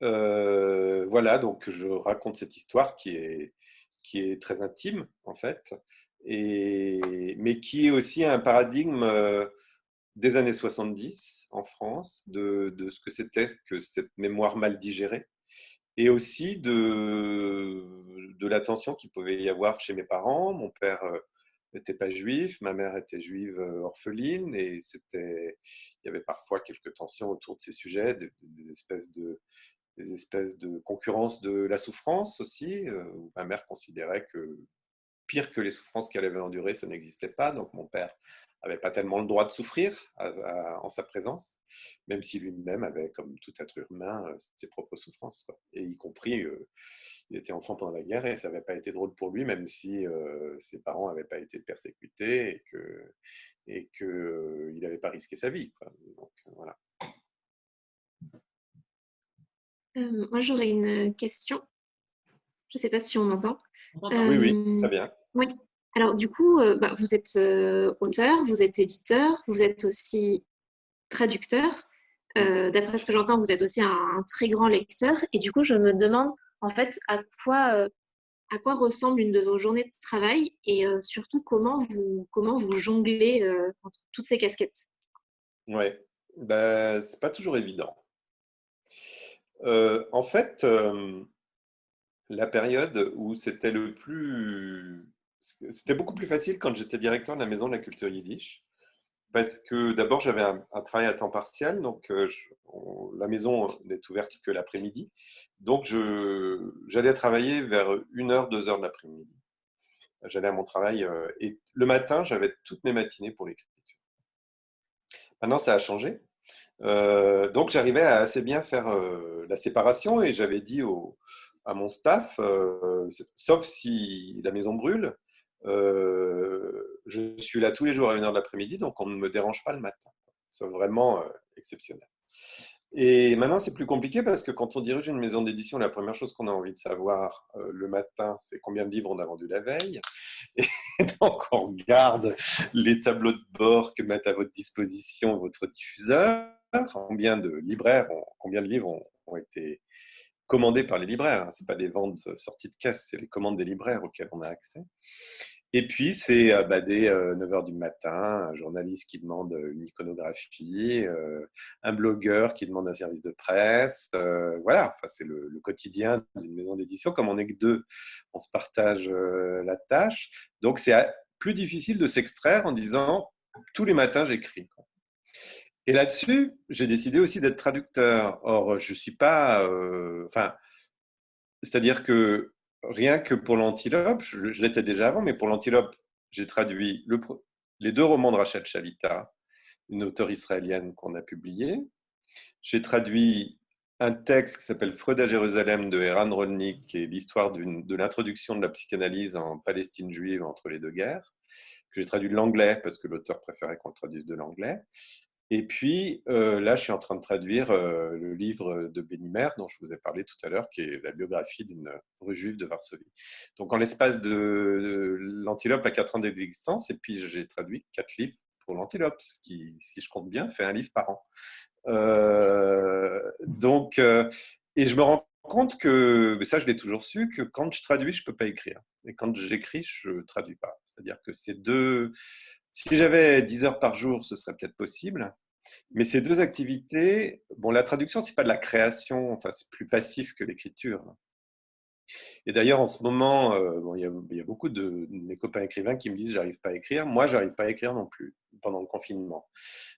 voilà, donc je raconte cette histoire qui est, qui est très intime, en fait, et, mais qui est aussi un paradigme des années 70 en France, de, de ce que c'était que cette mémoire mal digérée, et aussi de, de l'attention qu'il pouvait y avoir chez mes parents. Mon père n'était pas juif, ma mère était juive orpheline, et c'était, il y avait parfois quelques tensions autour de ces sujets, des espèces de des espèces de concurrence de la souffrance aussi, où ma mère considérait que pire que les souffrances qu'elle avait endurées, ça n'existait pas. Donc mon père n'avait pas tellement le droit de souffrir en sa présence, même si lui-même avait, comme tout être humain, ses propres souffrances. Et y compris, il était enfant pendant la guerre et ça n'avait pas été drôle pour lui, même si ses parents n'avaient pas été persécutés et qu'il et que, n'avait pas risqué sa vie. Donc voilà.
Moi, j'aurais une question. Je ne sais pas si on m'entend.
oui, oui, très bien.
Oui. Alors, du coup, bah, vous êtes auteur, vous êtes éditeur, vous êtes aussi traducteur. D'après ce que j'entends, vous êtes aussi un, très grand lecteur. Et du coup, je me demande, en fait, à quoi, à quoi ressemble une de vos journées de travail et surtout comment vous, comment vous jonglez entre toutes ces casquettes?
Oui, bah, c'est pas toujours évident. Euh, en fait, euh, la période où c'était le plus... C'était beaucoup plus facile quand j'étais directeur de la Maison de la Culture Yiddish. Parce que d'abord, j'avais un, travail à temps partiel, donc euh, la maison n'est ouverte que l'après-midi. Donc, j'allais travailler vers 1h, 2h de l'après-midi. J'allais à mon travail et le matin, j'avais toutes mes matinées pour l'écriture. Maintenant, ça a changé. Euh, donc j'arrivais à assez bien faire euh, la séparation et j'avais dit au, à mon staff, euh, sauf si la maison brûle, je suis là tous les jours à 1h de l'après-midi, donc on ne me dérange pas le matin. C'est vraiment exceptionnel. Et maintenant, c'est plus compliqué parce que quand on dirige une maison d'édition, la première chose qu'on a envie de savoir le matin, c'est combien de livres on a vendu la veille. Et donc, on regarde les tableaux de bord que met à votre disposition votre diffuseur combien de libraires, combien de livres ont, été commandés par les libraires. Hein. Ce n'est pas des ventes sorties de caisse, c'est les commandes des libraires auxquelles on a accès. Et puis, c'est euh, bah, dès 9h euh, du matin, un journaliste qui demande une iconographie, euh, un blogueur qui demande un service de presse. voilà, enfin, c'est le, le, quotidien d'une maison d'édition. Comme on n'est que deux, on se partage la tâche. Donc, c'est plus difficile de s'extraire en disant tous les matins, j'écris. Et là-dessus, j'ai décidé aussi d'être traducteur. Or, je ne suis pas. Euh, c'est-à-dire que rien que pour l'antilope, je, l'étais déjà avant, mais pour l'antilope, j'ai traduit le, les deux romans de Rachel Chavita, une auteure israélienne qu'on a publié. J'ai traduit un texte qui s'appelle Freud à Jérusalem de Eran Rolnik, qui est l'histoire de l'introduction de la psychanalyse en Palestine juive entre les deux guerres. J'ai traduit de l'anglais parce que l'auteur préférait qu'on le traduise de l'anglais. Et puis euh, là, je suis en train de traduire euh, le livre de Bénimer, dont je vous ai parlé tout à l'heure, qui est la biographie d'une rue juive de Varsovie. Donc en l'espace de l'Antilope à 4 ans d'existence, et puis j'ai traduit quatre livres pour l'Antilope, ce qui, si je compte bien, fait un livre par an. Euh, donc, et je me rends compte que, mais ça je l'ai toujours su, que quand je traduis, je ne peux pas écrire. Et quand j'écris, je ne traduis pas. C'est-à-dire que ces deux si j'avais 10 heures par jour, ce serait peut-être possible. Mais ces deux activités, bon, la traduction, c'est pas de la création, enfin, c'est plus passif que l'écriture. Et d'ailleurs, en ce moment, euh, bon, il, y a, beaucoup de, mes copains écrivains qui me disent j'arrive pas à écrire. Moi, j'arrive pas à écrire non plus pendant le confinement.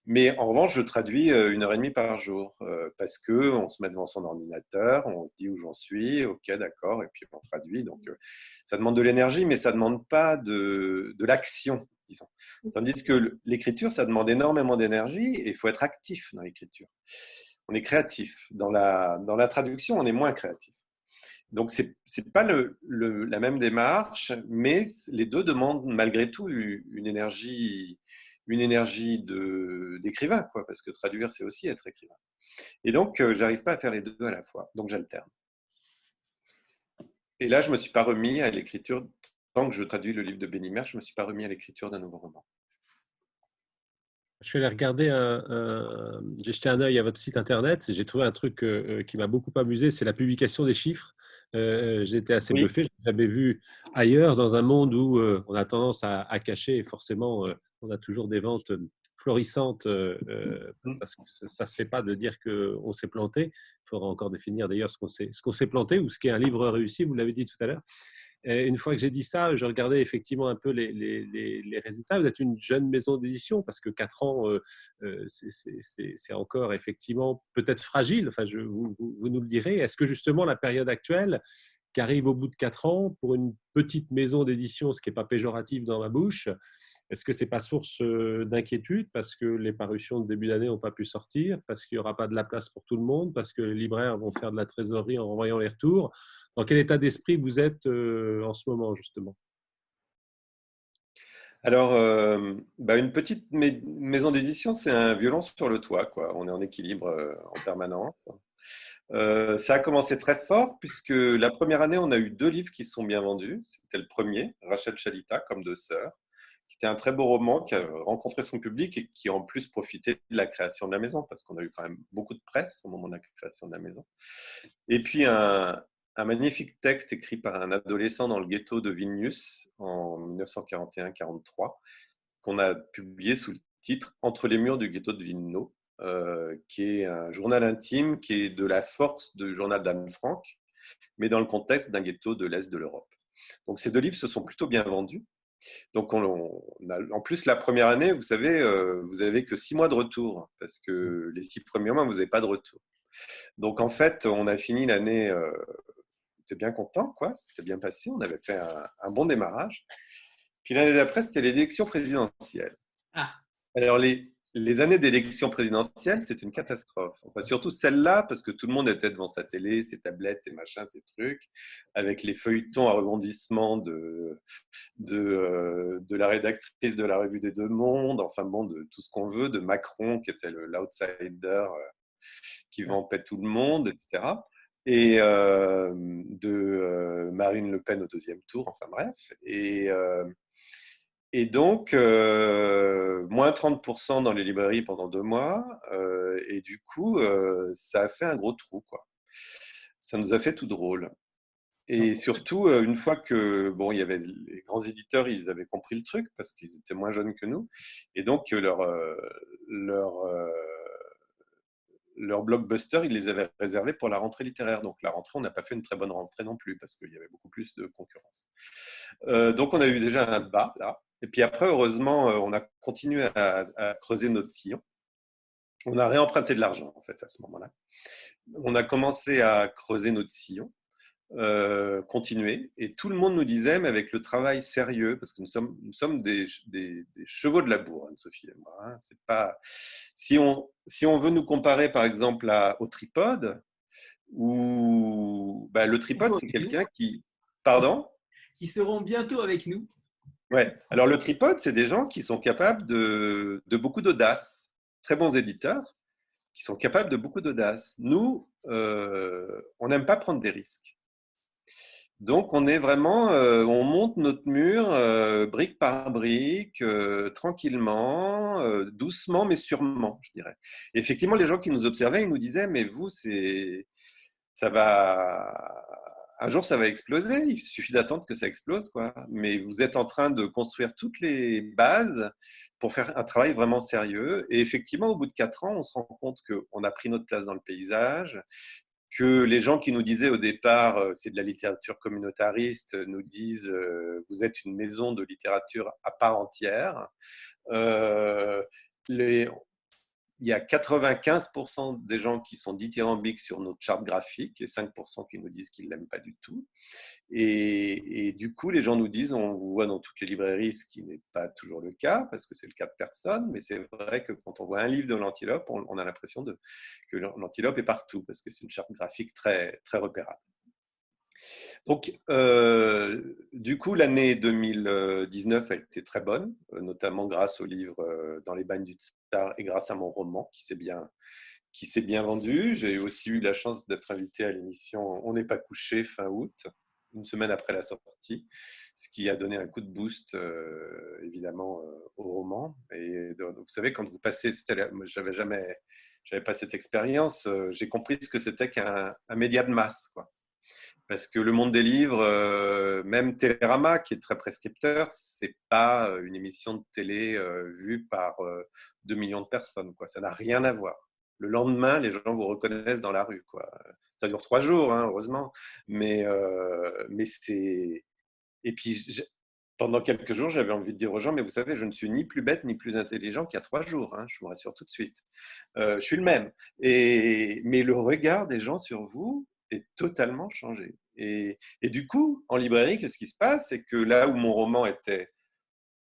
Mais en revanche, je traduis euh, une heure et demie par jour euh, parce que on se met devant son ordinateur, on se dit où j'en suis, ok, d'accord, et puis on traduit. Donc, ça demande de l'énergie, mais ça demande pas de, de l'action. Tandis que l'écriture, ça demande énormément d'énergie et il faut être actif dans l'écriture. On est créatif. Dans la, dans la traduction, on est moins créatif. Donc, ce n'est pas le, la même démarche, mais les deux demandent malgré tout une énergie, une énergie d'écrivain, quoi, parce que traduire, c'est aussi être écrivain. Et donc, euh, j'arrive pas à faire les deux à la fois, donc j'alterne. Et là, je ne me suis pas remis à l'écriture tant que je traduis le livre de Bénimer, je ne me suis pas remis à l'écriture d'un nouveau roman.
Je suis allé regarder, un, j'ai jeté un œil à votre site internet et j'ai trouvé un truc qui m'a beaucoup amusé, c'est la publication des chiffres. j'ai été assez bluffé, je n'ai jamais vu ailleurs dans un monde où on a tendance à, à cacher et forcément on a toujours des ventes florissante, euh, euh, mmh. parce que ça ne se fait pas de dire qu'on s'est planté. Il faudra encore définir d'ailleurs ce qu'on s'est planté ou ce qu'est un livre réussi, vous l'avez dit tout à l'heure. Une fois que j'ai dit ça, je regardais effectivement un peu les, résultats. Vous êtes une jeune maison d'édition parce que 4 ans, euh, c'est encore effectivement peut-être fragile. Enfin, je, vous, vous, nous le direz. Est-ce que justement la période actuelle, qui arrive au bout de 4 ans, pour une petite maison d'édition, ce qui n'est pas péjoratif dans ma bouche, est-ce que ce n'est pas source d'inquiétude parce que les parutions de début d'année n'ont pas pu sortir, parce qu'il n'y aura pas de la place pour tout le monde, parce que les libraires vont faire de la trésorerie en renvoyant les retours? Dans quel état d'esprit vous êtes en ce moment, justement?
Alors, bah, une petite maison d'édition, c'est un violon sur le toit. Quoi. On est en équilibre en permanence. ça a commencé très fort puisque la première année, on a eu deux livres qui sont bien vendus. C'était le premier, Rachel Chalita, comme deux sœurs qui était un très beau roman qui a rencontré son public et qui en plus profitait de la création de la maison, parce qu'on a eu quand même beaucoup de presse au moment de la création de la maison. Et puis un, magnifique texte écrit par un adolescent dans le ghetto de Vilnius en 1941-43, qu'on a publié sous le titre Entre les murs du ghetto de Vilno, euh, qui est un journal intime qui est de la force du journal d'Anne Frank, mais dans le contexte d'un ghetto de l'Est de l'Europe. Donc ces deux livres se sont plutôt bien vendus. Donc, en plus, la première année, vous savez, euh, vous n'avez que six mois de retour, parce que les six premiers mois, vous n'avez pas de retour. Donc, en fait, on a fini l'année, euh, était bien content, quoi, c'était bien passé, on avait fait un, bon démarrage. Puis l'année d'après, c'était les élections présidentielles. Ah. Alors, les, les années d'élection présidentielle, c'est une catastrophe. Enfin, surtout celle-là, parce que tout le monde était devant sa télé, ses tablettes, ses machins, ses trucs, avec les feuilletons à rebondissement de, de, euh, de la rédactrice de la Revue des Deux Mondes, enfin bon, de tout ce qu'on veut, de Macron, qui était l'outsider euh, qui vampait tout le monde, etc. Et euh, de Marine Le Pen au deuxième tour, enfin bref. Et et donc, euh, moins 30% dans les librairies pendant deux mois. Et du coup, ça a fait un gros trou. Quoi. Ça nous a fait tout drôle. Et surtout, une fois que bon, il y avait les grands éditeurs, ils avaient compris le truc parce qu'ils étaient moins jeunes que nous, et donc leur leur leur blockbuster, ils les avaient réservés pour la rentrée littéraire. Donc la rentrée, on n'a pas fait une très bonne rentrée non plus parce qu'il y avait beaucoup plus de concurrence. donc on a eu déjà un bas là. Et puis après, heureusement, euh, on a continué à, creuser notre sillon. On a réemprunté de l'argent, en fait, à ce moment-là. On a commencé à creuser notre sillon, euh, continuer. Et tout le monde nous disait, mais avec le travail sérieux, parce que nous sommes, nous sommes des, chevaux de la bourre, Anne-Sophie et moi. Hein. c'est pas... si, on, si on veut nous comparer, par exemple, à, au tripode, ou bah, le tripode, c'est quelqu'un qui... Pardon?
Qui seront bientôt avec nous.
Ouais. Alors le tripode, c'est des gens qui sont capables de, beaucoup d'audace, très bons éditeurs, qui sont capables de beaucoup d'audace. Nous, euh, on n'aime pas prendre des risques. Donc on est vraiment, euh, on monte notre mur euh, brique par brique, tranquillement, doucement mais sûrement, je dirais. effectivement, les gens qui nous observaient, ils nous disaient, mais vous, c'est, ça va un jour, ça va exploser. Il suffit d'attendre que ça explose. Quoi. Mais vous êtes en train de construire toutes les bases pour faire un travail vraiment sérieux. Et effectivement, au bout de quatre ans, on se rend compte qu'on a pris notre place dans le paysage, que les gens qui nous disaient au départ, euh, c'est de la littérature communautariste, nous disent, euh, vous êtes une maison de littérature à part entière. Euh, les, il y a 95% des gens qui sont dithyrambiques sur notre charte graphique et 5% qui nous disent qu'ils ne l'aiment pas du tout. Et, du coup, les gens nous disent, on vous voit dans toutes les librairies, ce qui n'est pas toujours le cas, parce que c'est le cas de personne, mais c'est vrai que quand on voit un livre de l'antilope, on, a l'impression que l'antilope est partout, parce que c'est une charte graphique très, très repérable. Donc, euh, du coup, l'année 2019 a été très bonne, euh, notamment grâce au livre euh, Dans les bagnes du Tsar et grâce à mon roman qui s'est bien, bien vendu. J'ai aussi eu la chance d'être invité à l'émission On n'est pas couché fin août, une semaine après la sortie, ce qui a donné un coup de boost évidemment au roman. Et vous savez, quand vous passez, j'avais jamais, j'avais pas cette expérience, j'ai compris ce que c'était qu'un média de masse, quoi. Parce que le monde des livres, même Télérama, qui est très prescripteur, c'est pas une émission de télé vue par 2 millions de personnes. Ça n'a rien à voir. Le lendemain, les gens vous reconnaissent dans la rue. Ça dure trois jours, hein, heureusement. Mais, c'est. Et puis, pendant quelques jours, j'avais envie de dire aux gens, mais vous savez, je ne suis ni plus bête ni plus intelligent qu'il y a trois jours, hein, je vous rassure tout de suite. je suis le même. Mais le regard des gens sur vous totalement changé. Et, et du coup, en librairie, qu'est-ce qui se passe? C'est que là où mon roman était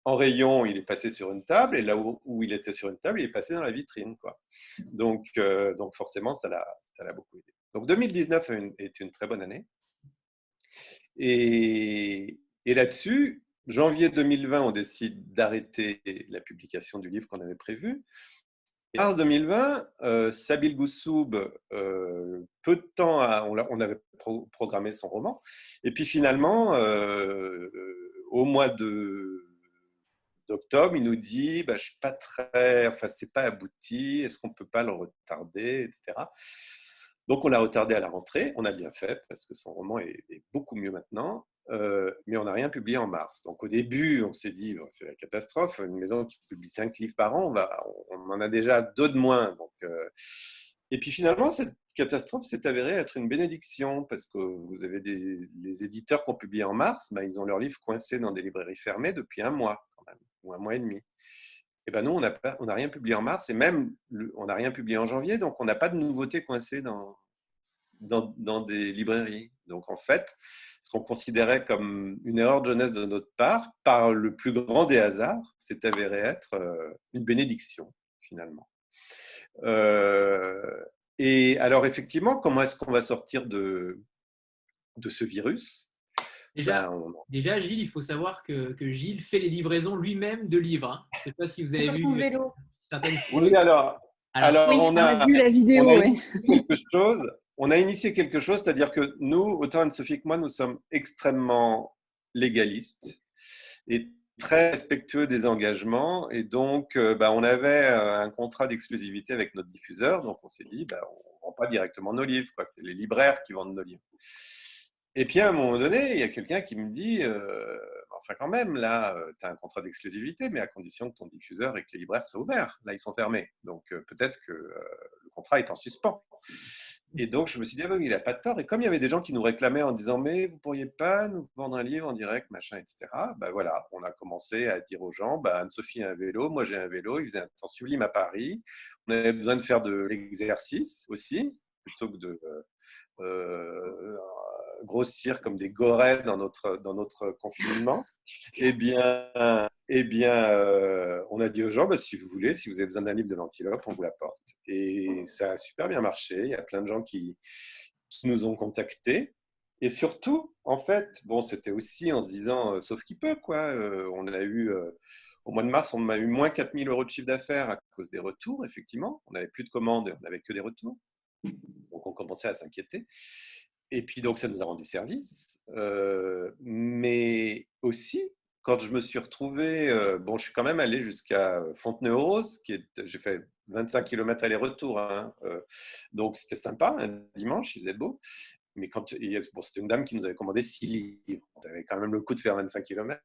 en rayon, il est passé sur une table, et là où, il était sur une table, il est passé dans la vitrine. Quoi. Donc, euh, donc forcément, ça l'a beaucoup aidé. Donc 2019 est une très bonne année. Et, et là-dessus, janvier 2020, on décide d'arrêter la publication du livre qu'on avait prévu. Mars 2020, euh, Sabil Goussoub, euh, peu de temps, on, avait programmé son roman. Et puis finalement, au mois d'octobre, il nous dit bah, Je suis pas très. Enfin, c'est pas abouti, est-ce qu'on peut pas le retarder, etc. Donc, on l'a retardé à la rentrée. On a bien fait parce que son roman est, beaucoup mieux maintenant. Euh, mais on n'a rien publié en mars. Donc, au début, on s'est dit c'est la catastrophe. Une maison qui publie cinq livres par an, on, en a déjà deux de moins. Euh, Et puis finalement, cette catastrophe s'est avérée être une bénédiction parce que vous avez les éditeurs qui ont publié en mars, bah, ils ont leurs livres coincés dans des librairies fermées depuis un mois ou un mois et demi. Et ben nous, on n'a rien publié en mars et même on n'a rien publié en janvier, donc on n'a pas de nouveautés coincées dans, dans, dans, des librairies. Donc en fait, ce qu'on considérait comme une erreur de jeunesse de notre part, par le plus grand des hasards, s'est avéré être euh, une bénédiction finalement. Euh, et alors effectivement, comment est-ce qu'on va sortir de, de ce virus?
Déjà, ben, déjà, Gilles, il faut savoir que, que Gilles fait les livraisons lui-même de livres. Hein. Je ne sais pas si vous avez vu
vélo.
certaines. Oui, alors, alors, on, a,
vu la vidéo.
On a, quelque chose, on a initié quelque chose, c'est-à-dire que nous, autant Anne-Sophie que moi, nous sommes extrêmement légalistes et très respectueux des engagements. Et donc, euh, bah, on avait euh, un contrat d'exclusivité avec notre diffuseur. Donc, on s'est dit, bah, on ne vend pas directement nos livres. C'est les libraires qui vendent nos livres. Et puis à un moment donné, il y a quelqu'un qui me dit euh, Enfin, quand même, là, tu as un contrat d'exclusivité, mais à condition que ton diffuseur et que les libraires soient ouverts. Là, ils sont fermés. Donc peut-être que le contrat est en suspens. Et donc, je me suis dit, ah, il n'a pas tort. Et comme il y avait des gens qui nous réclamaient en disant, mais vous pourriez pas nous vendre un livre en direct, machin, etc. Ben voilà, on a commencé à dire aux gens, bah, Anne-Sophie a un vélo, moi j'ai un vélo, il faisait un temps sublime à Paris. On avait besoin de faire de l'exercice aussi, plutôt que de grossir comme des gorées dans notre, dans notre confinement, eh bien, eh bien euh, on a dit aux gens, bah, si vous voulez, si vous avez besoin d'un livre de l'antilope, on vous l'apporte. Et ça a super bien marché. Il y a plein de gens qui, nous ont contactés. Et surtout, en fait, bon, c'était aussi en se disant, euh, sauf qui peut, quoi. Euh, on a eu, au mois de mars, on a eu moins 4000 euros de chiffre d'affaires à cause des retours, effectivement. On n'avait plus de commandes et on n'avait que des retours. Donc, on commençait à s'inquiéter. Et puis donc ça nous a rendu service. Mais aussi, quand je me suis retrouvé, euh, bon, je suis quand même allé jusqu'à Fontenay-aux-Roses, j'ai fait 25 km aller-retour, hein, euh, donc c'était sympa, un dimanche, il faisait beau mais quand c'était une dame qui nous avait commandé six livres. On avait quand même le coup de faire 25 km.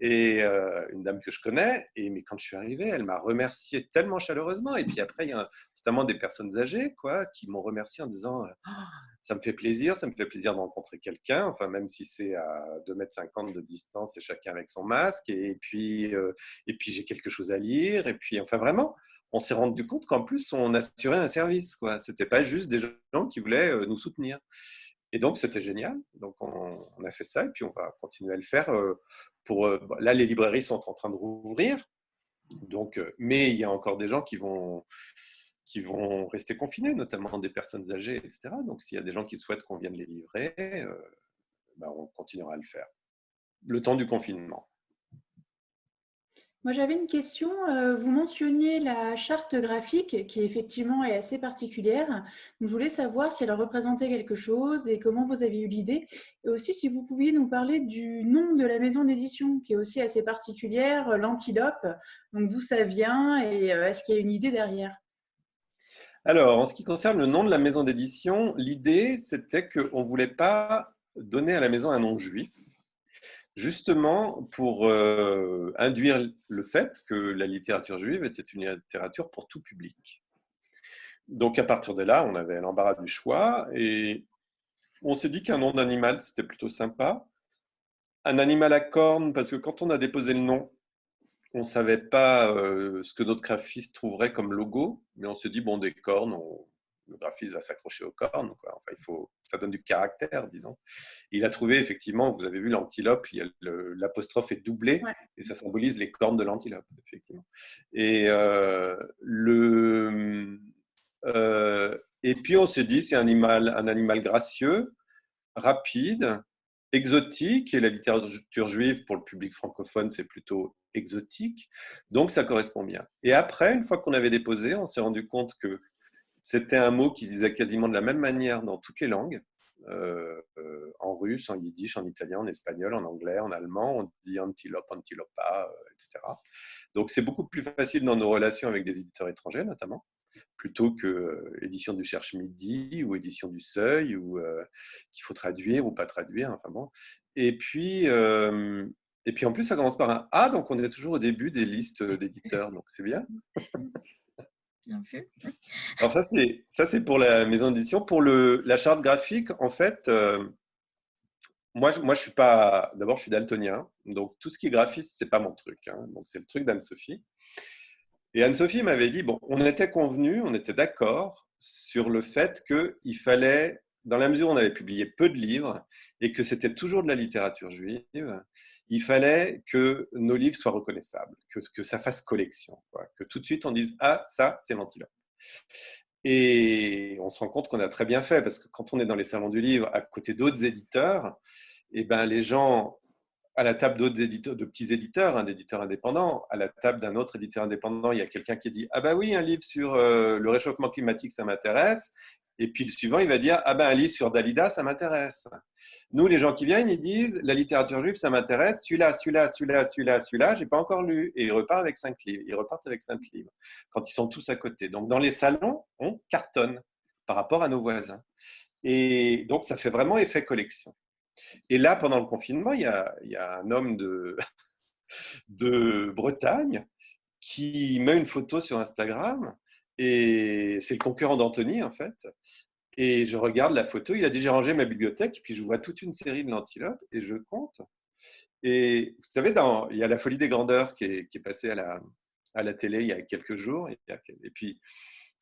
Et euh, une dame que je connais. Et mais quand je suis arrivé, elle m'a remercié tellement chaleureusement. Et puis après, il y a notamment des personnes âgées quoi, qui m'ont remercié en disant «Ah, Ça me fait plaisir, ça me fait plaisir de rencontrer quelqu'un. Enfin, même si c'est à 2,50 m de distance et chacun avec son masque. Et puis, euh, puis j'ai quelque chose à lire. Et puis, enfin, vraiment on s'est rendu compte qu'en plus, on assurait un service. Ce n'était pas juste des gens qui voulaient euh, nous soutenir. Et donc, c'était génial. Donc, on, a fait ça et puis on va continuer à le faire. Euh, pour, euh, là, les librairies sont en train de rouvrir. Donc, mais il y a encore des gens qui vont, qui vont rester confinés, notamment des personnes âgées, etc. Donc, s'il y a des gens qui souhaitent qu'on vienne les livrer, ben, on continuera à le faire. Le temps du confinement.
Moi, j'avais une question. Euh, vous mentionniez la charte graphique qui effectivement est assez particulière. Donc, je voulais savoir si elle représentait quelque chose et comment vous avez eu l'idée. Et aussi si vous pouviez nous parler du nom de la maison d'édition qui est aussi assez particulière, l'Antilope. Donc d'où ça vient et euh, est-ce qu'il y a une idée derrière?
Alors, en ce qui concerne le nom de la maison d'édition, l'idée c'était qu'on ne voulait pas donner à la maison un nom juif justement pour euh, induire le fait que la littérature juive était une littérature pour tout public. Donc à partir de là, on avait l'embarras du choix et on s'est dit qu'un nom d'animal, c'était plutôt sympa. Un animal à cornes, parce que quand on a déposé le nom, on ne savait pas euh, ce que notre graphiste trouverait comme logo, mais on s'est dit, bon, des cornes, on, le graphiste va s'accrocher aux cornes. Enfin, il faut, ça donne du caractère, disons. Il a trouvé effectivement, vous avez vu l'antilope, l'apostrophe est doublée et ça symbolise les cornes de l'antilope, effectivement. Et euh, le euh, et puis on s'est dit c'est un animal, un animal gracieux, rapide, exotique. Et la littérature juive pour le public francophone c'est plutôt exotique, donc ça correspond bien. Et après, une fois qu'on avait déposé, on s'est rendu compte que c'était un mot qui disait quasiment de la même manière dans toutes les langues, euh, euh, en russe, en yiddish, en italien, en espagnol, en anglais, en allemand. On dit antilope, antilopa, euh, etc. Donc c'est beaucoup plus facile dans nos relations avec des éditeurs étrangers, notamment, plutôt que édition du Cherche Midi ou édition du Seuil, ou qu'il faut traduire ou pas traduire. Enfin bon. Et puis. et puis en plus, ça commence par un A, donc on est toujours au début des listes d'éditeurs, donc c'est bien.
bien vu.
Alors ça, c'est pour la maison d'édition. Pour le, la charte graphique, en fait, euh, moi, moi, je suis pas. D'abord, je suis daltonien, donc tout ce qui est graphiste, c'est pas mon truc. Hein. donc c'est le truc d'Anne-Sophie. Et Anne-Sophie m'avait dit bon, on était convenu, on était d'accord sur le fait qu'il fallait, dans la mesure où on avait publié peu de livres et que c'était toujours de la littérature juive, il fallait que nos livres soient reconnaissables, que, ça fasse collection, que tout de suite on dise Ah, ça, c'est l'antilope. Et on se rend compte qu'on a très bien fait, parce que quand on est dans les salons du livre, à côté d'autres éditeurs, et eh ben, les gens, à la table d'autres éditeurs, de petits éditeurs, hein, d'éditeurs indépendants, à la table d'un autre éditeur indépendant, il y a quelqu'un qui dit Ah, bah oui, un livre sur euh, le réchauffement climatique, ça m'intéresse. Et puis le suivant, il va dire Ah ben un livre sur Dalida, ça m'intéresse. Nous, les gens qui viennent, ils disent La littérature juive, ça m'intéresse. Celui-là, celui-là, celui-là, celui-là, celui-là, j'ai pas encore lu. Et ils repartent avec cinq livres. Ils repartent avec cinq livres quand ils sont tous à côté. Donc dans les salons, on cartonne par rapport à nos voisins. Et donc ça fait vraiment effet collection. Et là, pendant le confinement, il y a, il y a un homme de, de Bretagne qui met une photo sur Instagram et c'est le concurrent d'Anthony, en fait. Et je regarde la photo, il a déjà rangé ma bibliothèque, puis je vois toute une série de l'antilope, et je compte. Et vous savez, il y a La Folie des Grandeurs qui est, passée à la, à la télé il y a quelques jours. Et, puis,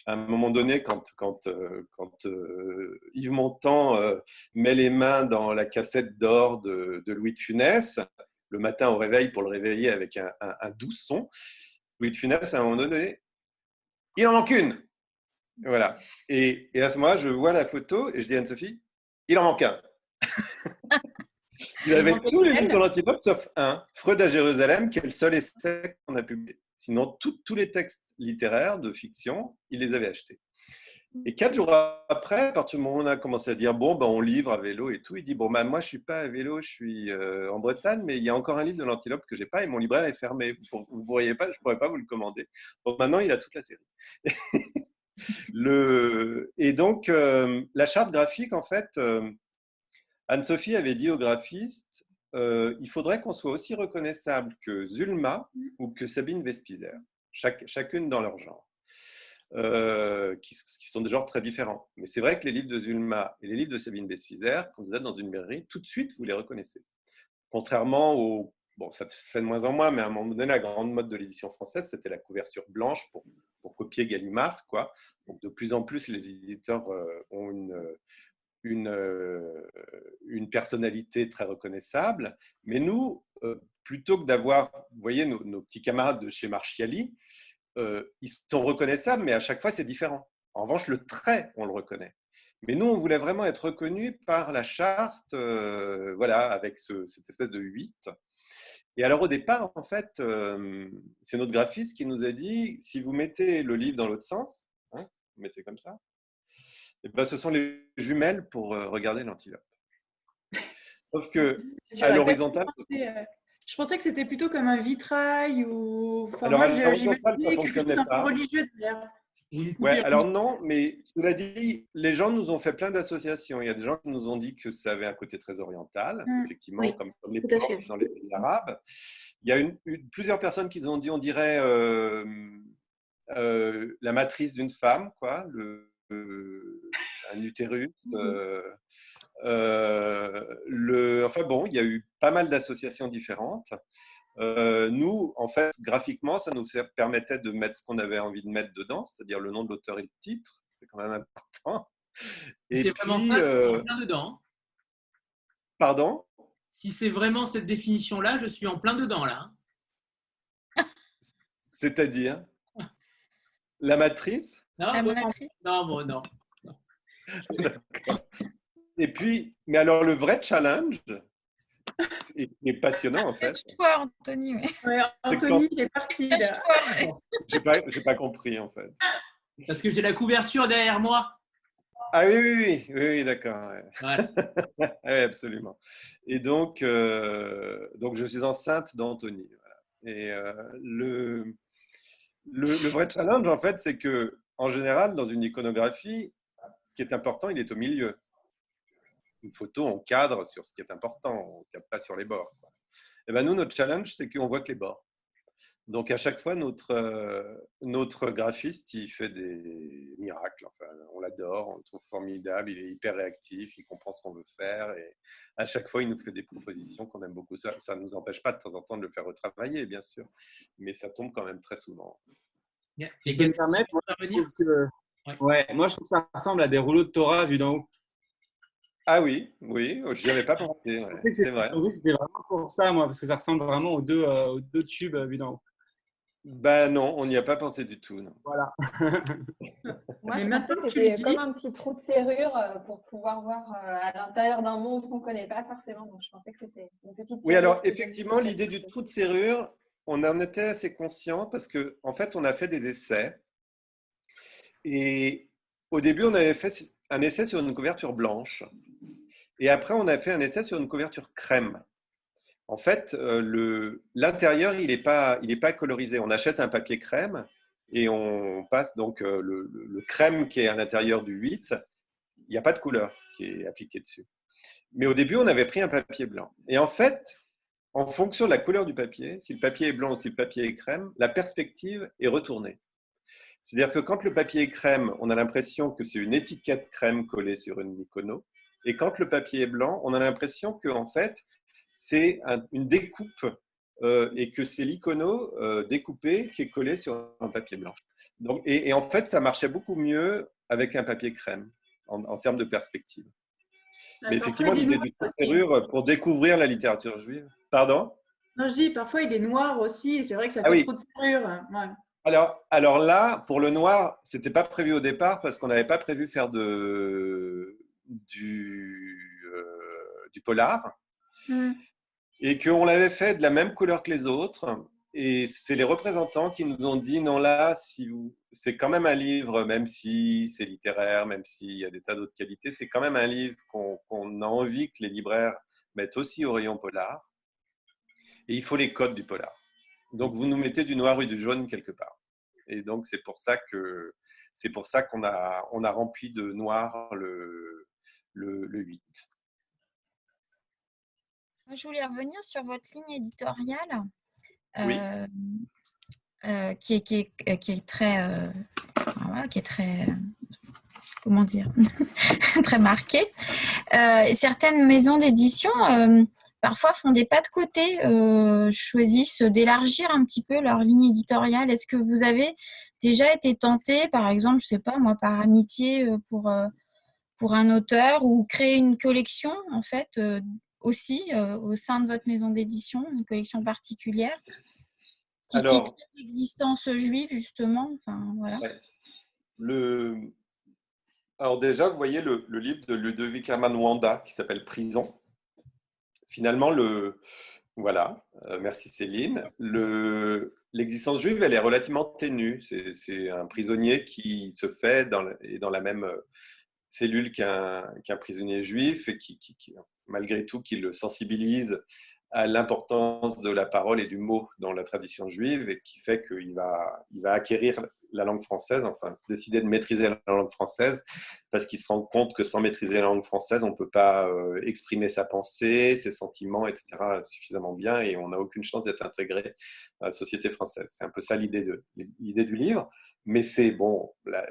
à un moment donné, quand, quand, euh, quand euh, Yves Montand euh, met les mains dans la cassette d'or de, Louis de Funès, le matin au réveil pour le réveiller avec un, un, un doux son, Louis de Funès, à un moment donné, il en manque une. Voilà. Et, à ce moment-là, je vois la photo et je dis à Anne-Sophie, il en manque un. il avait tous les livres l'antipope sauf un, Freud à Jérusalem, qui est le seul essai qu'on a publié. Sinon, tous les textes littéraires de fiction, il les avait achetés. Et quatre jours après, à partir du moment où on a commencé à dire bon, ben, on livre à vélo et tout, il dit bon, ben, moi je suis pas à vélo, je suis euh, en Bretagne, mais il y a encore un livre de l'antilope que j'ai pas et mon libraire est fermé. Vous ne pourriez pas, je pourrais pas vous le commander. Donc maintenant, il a toute la série. le... Et donc, euh, la charte graphique, en fait, euh, Anne-Sophie avait dit au graphiste il faudrait qu'on soit aussi reconnaissable que Zulma ou que Sabine Vespizer, chaque, chacune dans leur genre. Euh, qui, sont des genres très différents. Mais c'est vrai que les livres de Zulma et les livres de Sabine Besfizer, quand vous êtes dans une librairie, tout de suite, vous les reconnaissez. Contrairement au... Bon, ça se fait de moins en moins, mais à un moment donné, la grande mode de l'édition française, c'était la couverture blanche pour, pour copier Gallimard. Quoi. Donc, de plus en plus, les éditeurs euh, ont une, une, euh, une, personnalité très reconnaissable. Mais nous, plutôt que d'avoir, vous voyez, nos, nos, petits camarades de chez Marchiali, euh, ils sont reconnaissables, mais à chaque fois, c'est différent. En revanche, le trait, on le reconnaît. Mais nous, on voulait vraiment être reconnus par la charte, euh, voilà, avec cette espèce de 8. Et alors au départ, en fait, euh, c'est notre graphiste qui nous a dit, si vous mettez le livre dans l'autre sens, hein, vous mettez comme ça, et eh ben, ce sont les jumelles pour euh, regarder l'antilope. Sauf que à l'horizontale...
Je pensais que c'était plutôt comme un vitrail ou.
Enfin, alors, moi, fonctionnait pas. religieux Ouais, alors non, mais cela dit, les gens nous ont fait plein d'associations. Il y a des gens qui nous ont dit que ça avait un côté très oriental, mmh, effectivement, comme, les dans les pays arabes. Il y a une, plusieurs personnes qui nous ont dit, on dirait euh, euh, la matrice d'une femme, quoi, le, un utérus. Mmh. Euh, le, enfin bon, il y a eu pas mal d'associations différentes. Euh, nous, en fait, graphiquement, ça nous permettait de mettre ce qu'on avait envie de mettre dedans, c'est-à-dire le nom de l'auteur et le titre. C'était quand même important.
C'est vraiment ça, euh... en plein dedans. Hein.
Pardon?
Si c'est vraiment cette définition-là, je suis en plein dedans là.
Hein. C'est-à-dire? La matrice?
Non,
La matrice?
non, bon, non.
Et puis, mais alors le vrai challenge, est, passionnant en fait.
toi Anthony.
Anthony, il est parti.
J'ai pas, pas compris en fait.
Parce que j'ai la couverture derrière moi.
Ah oui, oui, oui, oui, d'accord. oui, absolument. Et donc, euh, donc, je suis enceinte d'Anthony. Et euh, le, le, le, vrai challenge, en fait, c'est que, en général, dans une iconographie, ce qui est important, il est au milieu une photo, on cadre sur ce qui est important, on ne cadre pas sur les bords. Et ben nous, notre challenge, c'est qu'on voit que les bords. Donc à chaque fois, notre, euh, notre graphiste, il fait des miracles. Enfin, on l'adore, on le trouve formidable, il est hyper réactif, il comprend ce qu'on veut faire. Et à chaque fois, il nous fait des propositions qu'on aime beaucoup. Ça ne nous empêche pas de temps en temps de le faire retravailler, bien sûr, mais ça tombe quand même très souvent.
Et me permettre, moi, que, ouais. moi je trouve que ça ressemble à des rouleaux de Torah vus d'en haut.
Ah oui, oui, oh, je avais pas pensé. c'est vrai.
C'était vraiment pour ça, moi, parce que ça ressemble vraiment aux deux, euh, aux deux tubes euh, d'en haut.
Ben non, on n'y a pas pensé du tout. Non.
Voilà.
Moi, je pensais que c'était comme un petit trou de serrure euh, pour pouvoir voir à l'intérieur d'un monde qu'on ne connaît pas forcément. Donc, je pensais que c'était une petite.
Oui, alors effectivement, l'idée du trou de serrure, on en était assez conscient parce qu'en en fait, on a fait des essais. Et au début, on avait fait un essai sur une couverture blanche. Et après, on a fait un essai sur une couverture crème. En fait, euh, l'intérieur, il n'est pas, pas colorisé. On achète un papier crème et on passe donc euh, le, crème qui est à l'intérieur du 8. Il n'y a pas de couleur qui est appliquée dessus. Mais au début, on avait pris un papier blanc. Et en fait, en fonction de la couleur du papier, si le papier est blanc ou si le papier est crème, la perspective est retournée. C'est-à-dire que quand le papier est crème, on a l'impression que c'est une étiquette crème collée sur une icono. Et quand le papier est blanc, on a l'impression que en fait, c'est une découpe euh, et que c'est l'icono euh, découpé qui est collé sur un papier blanc. Donc, et, en fait, ça marchait beaucoup mieux avec un papier crème en, termes de perspective. Mais effectivement, l'idée du serrure pour découvrir la littérature juive. Pardon?
Non, je dis, parfois il est noir aussi, c'est vrai que ça ah fait trop de serrure.
Alors, alors là, pour le noir, c'était pas prévu au départ parce qu'on n'avait pas prévu faire de, du, euh, du polar. Mm. Et qu'on l'avait fait de la même couleur que les autres. Et c'est les représentants qui nous ont dit non, là, si vous... c'est quand même un livre, même si c'est littéraire, même s'il y a des tas d'autres qualités, c'est quand même un livre qu'on a envie que les libraires mettent aussi au rayon polar. Et il faut les codes du polar. Donc vous nous mettez du noir et du jaune quelque part. Et donc c'est pour ça que c'est pour ça qu'on a on a rempli de noir le le, 8.
Je voulais revenir sur votre ligne éditoriale
euh,
euh, qui, est, qui, est, qui, est, très, euh, qui est très, comment dire, très marquée. certaines maisons d'édition parfois font des pas de côté, euh, choisissent d'élargir un petit peu leur ligne éditoriale. Est-ce que vous avez déjà été tenté, par exemple, je sais pas moi, par amitié euh, pour, euh, pour un auteur ou créer une collection en fait aussi au sein de votre maison d'édition, une collection particulière qui Alors, l'existence juive justement? Enfin, voilà.
Le... Alors déjà, vous voyez le, livre de Ludovic Herman Wanda qui s'appelle Prison. Finalement, le, voilà, euh, merci Céline. L'existence juive, elle est relativement ténue. C'est un prisonnier qui se fait dans, dans la même euh, cellule qu'un prisonnier juif et qui, malgré tout, qui le sensibilise à l'importance de la parole et du mot dans la tradition juive et qui fait qu'il va, il va acquérir la langue française, enfin décider de maîtriser la langue française parce qu'il se rend compte que sans maîtriser la langue française, on ne peut pas euh, exprimer sa pensée, ses sentiments, etc. suffisamment bien et on n'a aucune chance d'être intégré à la société française. C'est un peu ça l'idée, du livre. Mais c'est bon, la,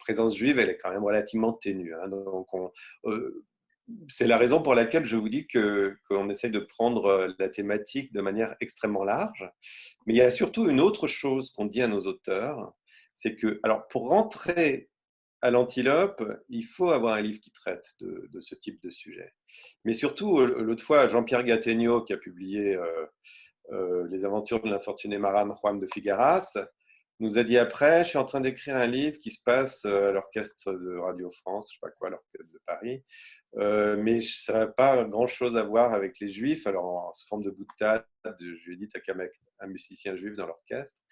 présence juive, elle est quand même relativement ténue. Hein. donc on, euh, c'est la raison pour laquelle je vous dis qu'on essaye de prendre euh, la thématique de manière extrêmement large. Mais il y a surtout une autre chose qu'on dit à nos auteurs, c'est que, alors pour rentrer à l'antilope, il faut avoir un livre qui traite de, ce type de sujet. Mais surtout, euh, l'autre fois, Jean-Pierre Gattegno, qui a publié euh, Les aventures de l'infortuné marin Juan de Figaras, nous a dit après, je suis en train d'écrire un livre qui se passe à l'orchestre de Radio France, je sais pas quoi, l'orchestre de Paris, euh, mais ça n'a pas grand-chose à voir avec les juifs. Alors, sous forme de boutade, je lui ai dit, tu qu'à un musicien juif dans l'orchestre.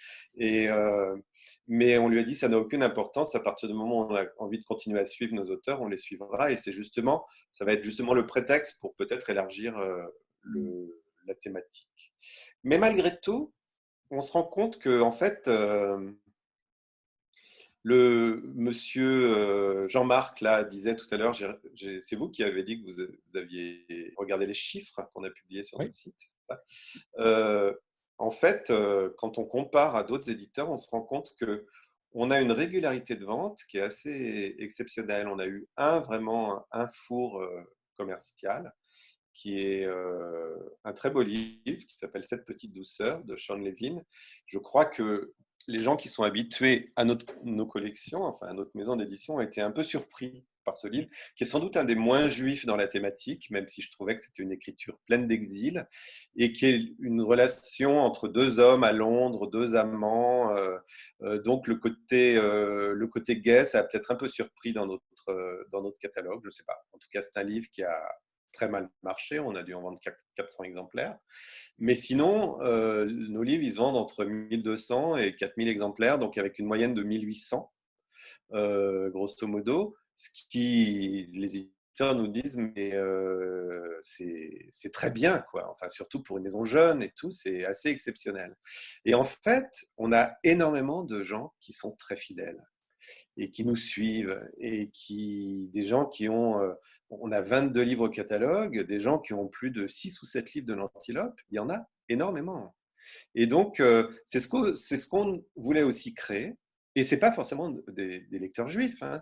Euh, mais on lui a dit, ça n'a aucune importance. À partir du moment où on a envie de continuer à suivre nos auteurs, on les suivra. Et c'est justement, ça va être justement le prétexte pour peut-être élargir euh, la thématique. Mais malgré tout, on se rend compte que, en fait, le monsieur euh, Jean-Marc là disait tout à l'heure, c'est vous qui avez dit que vous, aviez regardé les chiffres qu'on a publiés sur notre site. Euh, en fait, euh, quand on compare à d'autres éditeurs, on se rend compte que on a une régularité de vente qui est assez exceptionnelle. On a eu un vraiment un four commercial qui est un très beau livre qui s'appelle Cette petite douceur de Sean Levin. Je crois que les gens qui sont habitués à notre, nos collections, enfin à notre maison d'édition, ont été un peu surpris par ce livre, qui est sans doute un des moins juifs dans la thématique, même si je trouvais que c'était une écriture pleine d'exil, et qui est une relation entre deux hommes à Londres, deux amants. Euh, euh, donc le côté, euh, le côté gay, ça a peut-être un peu surpris dans notre, dans notre catalogue, je ne sais pas. En tout cas, c'est un livre qui a très mal marché. On a dû en vendre 400 exemplaires. Mais sinon, euh, nos livres, ils se vendent entre 1200 et 4000 exemplaires, donc avec une moyenne de 1800, euh, grosso modo. Ce qui, les éditeurs nous disent, mais euh, c'est très bien, quoi. Enfin, surtout pour une maison jeune et tout, c'est assez exceptionnel. Et en fait, on a énormément de gens qui sont très fidèles et qui nous suivent et qui des gens qui ont on a 22 livres au catalogue, des gens qui ont plus de 6 ou 7 livres de l'antilope, il y en a énormément. Et donc, euh, c'est ce qu'on ce voulait aussi créer. Et ce n'est pas forcément des, lecteurs juifs. Hein.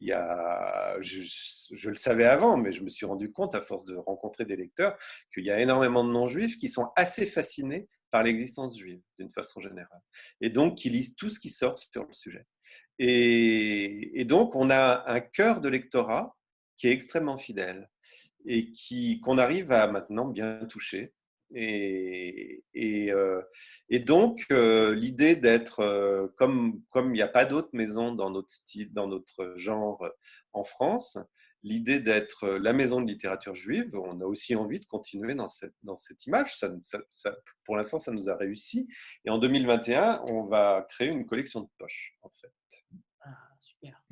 y a, je, le savais avant, mais je me suis rendu compte, à force de rencontrer des lecteurs, qu'il y a énormément de non-juifs qui sont assez fascinés par l'existence juive, d'une façon générale. Et donc, qui lisent tout ce qui sort sur le sujet. Et, donc, on a un cœur de lectorat qui est extrêmement fidèle et qui qu'on arrive à maintenant bien toucher. Et, euh, donc, euh, l'idée d'être, euh, comme comme il n'y a pas d'autres maisons dans notre dans notre genre en France, l'idée d'être la maison de littérature juive, on a aussi envie de continuer dans cette, dans cette image. Pour l'instant, ça nous a réussi. Et en 2021, on va créer une collection de poches, en fait.
Ah, super.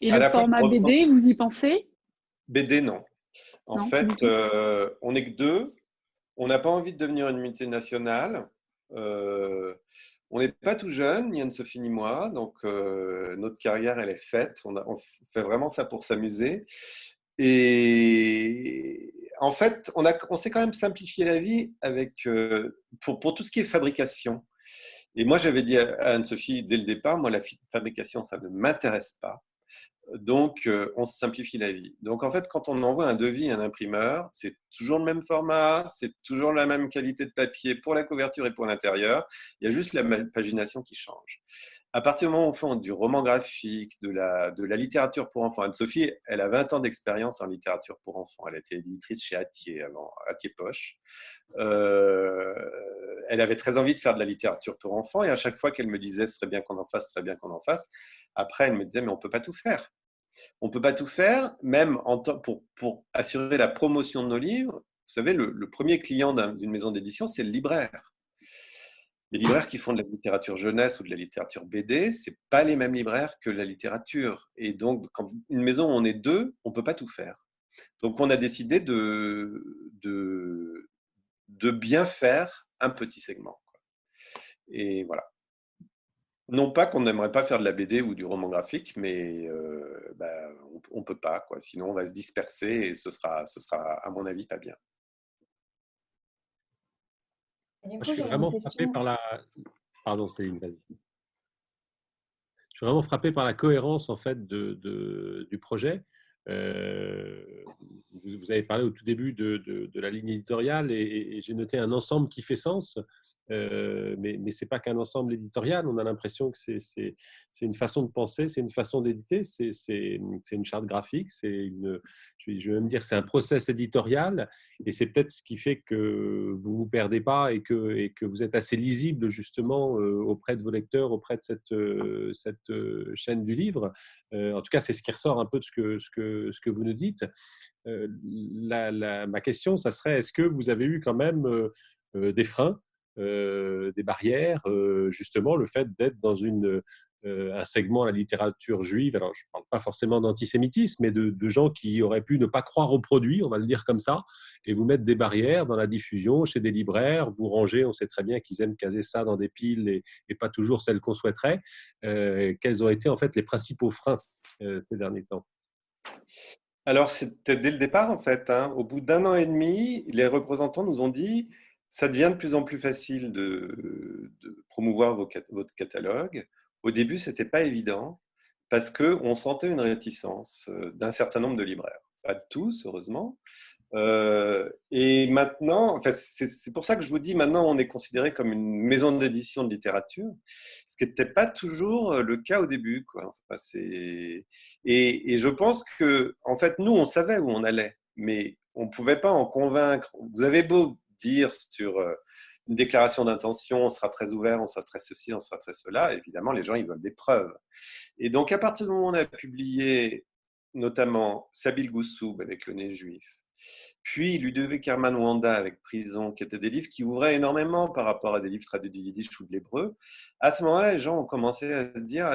Et le format BD, vous y pensez?
BD, non. En fait, euh, on n'est que deux. On n'a pas envie de devenir une unité nationale. Euh, on n'est pas tout jeune, ni Anne-Sophie ni moi. Donc, euh, notre carrière, elle est faite. On, on fait vraiment ça pour s'amuser. Et en fait, on, on s'est quand même simplifié la vie avec, pour, pour tout ce qui est fabrication. Et moi, j'avais dit à Anne-Sophie dès le départ, moi, la fabrication, ça ne m'intéresse pas. Donc, euh, on simplifie la vie. Donc, en fait, quand on envoie un devis à un imprimeur, c'est toujours le même format, c'est toujours la même qualité de papier pour la couverture et pour l'intérieur. Il y a juste la pagination qui change. À partir du moment où on fait du roman graphique, de la, de la littérature pour enfants, Anne-Sophie, elle a 20 ans d'expérience en littérature pour enfants. Elle été éditrice chez Atier avant, Atier Poche. Euh, elle avait très envie de faire de la littérature pour enfants, et à chaque fois qu'elle me disait ce serait bien qu'on en fasse, ce serait bien qu'on en fasse, après elle me disait mais on ne peut pas tout faire. On ne peut pas tout faire, même pour, pour assurer la promotion de nos livres. Vous savez, le premier client d'une maison d'édition, c'est le libraire. Les libraires qui font de la littérature jeunesse ou de la littérature BD, c'est pas les mêmes libraires que la littérature. Et donc, quand une maison où on est deux, on peut pas tout faire. Donc, on a décidé de, de, bien faire un petit segment. Et voilà. Non pas qu'on n'aimerait pas faire de la BD ou du roman graphique, mais euh, bah, on ne peut pas. Quoi. Sinon, on va se disperser et ce sera, ce sera, à mon avis, pas bien
je suis vraiment frappé par la. Pardon, Céline, vas-y. Je suis vraiment frappé par la cohérence en fait de, du projet. Euh, vous, avez parlé au tout début de, de, la ligne éditoriale et, j'ai noté un ensemble qui fait sens, euh, mais, mais ce n'est pas qu'un ensemble éditorial. On a l'impression que c'est une façon de penser, c'est une façon d'éditer, c'est une charte graphique, c'est une, je vais même dire, c'est un process éditorial et c'est peut-être ce qui fait que vous vous perdez pas et que, vous êtes assez lisible justement euh, auprès de vos lecteurs, auprès de cette, euh, euh, chaîne du livre. En tout cas, c'est ce qui ressort un peu de ce que, vous nous dites. Ma question, ça serait, est-ce que vous avez eu quand même des freins des barrières, justement, le fait d'être dans une, euh, un segment la littérature juive, alors je ne parle pas forcément d'antisémitisme, mais de, gens qui auraient pu ne pas croire au produit, on va le dire comme ça, et vous mettre des barrières dans la diffusion chez des libraires, vous ranger, on sait très bien qu'ils aiment caser ça dans des piles et, pas toujours celles qu'on souhaiterait. Euh, quels ont été en fait les principaux freins euh, ces derniers temps?
Alors, c'était dès le départ, en fait. Hein. Au bout d'un an et demi, les représentants nous ont dit ça devient de plus en plus facile de, promouvoir votre catalogue. Au début, ce n'était pas évident parce qu'on sentait une réticence euh, d'un certain nombre de libraires. Pas tous, heureusement. Euh, et maintenant, en fait, c'est pour ça que je vous dis, maintenant, on est considéré comme une maison d'édition de littérature, ce qui n'était pas toujours le cas au début. Quoi. et, et, je pense que, en fait, nous, on savait où on allait, mais on ne pouvait pas en convaincre. Vous avez beau dire sur euh, une déclaration d'intention, on sera très ouvert, on sera très ceci, on sera très cela. Évidemment, les gens, ils veulent des preuves. Et donc, à partir du moment où on a publié notamment Sabil Goussoub avec le nez juif, puis Ludovic Herman Wanda avec Prison, qui étaient des livres qui ouvraient énormément par rapport à des livres traduits du yiddish ou de l'hébreu. À ce moment-là, les gens ont commencé à se dire,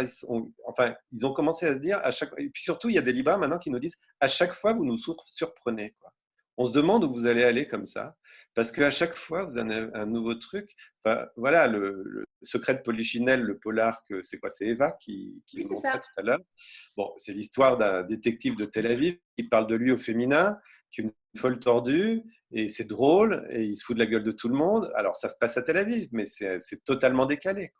enfin, ils ont commencé à se dire, à chaque, et puis surtout, il y a des libraires maintenant qui nous disent, à chaque fois, vous nous surprenez. Quoi on se demande où vous allez aller comme ça, parce qu'à chaque fois, vous avez un nouveau truc. Enfin, voilà, le, secret de Polichinelle, le polar, que c'est quoi C'est Eva qui, qui le montrait tout à l'heure. Bon, c'est l'histoire d'un détective de Tel Aviv qui parle de lui au féminin, qui est une folle tordue, et c'est drôle, et il se fout de la gueule de tout le monde. Alors, ça se passe à Tel Aviv, mais c'est totalement décalé.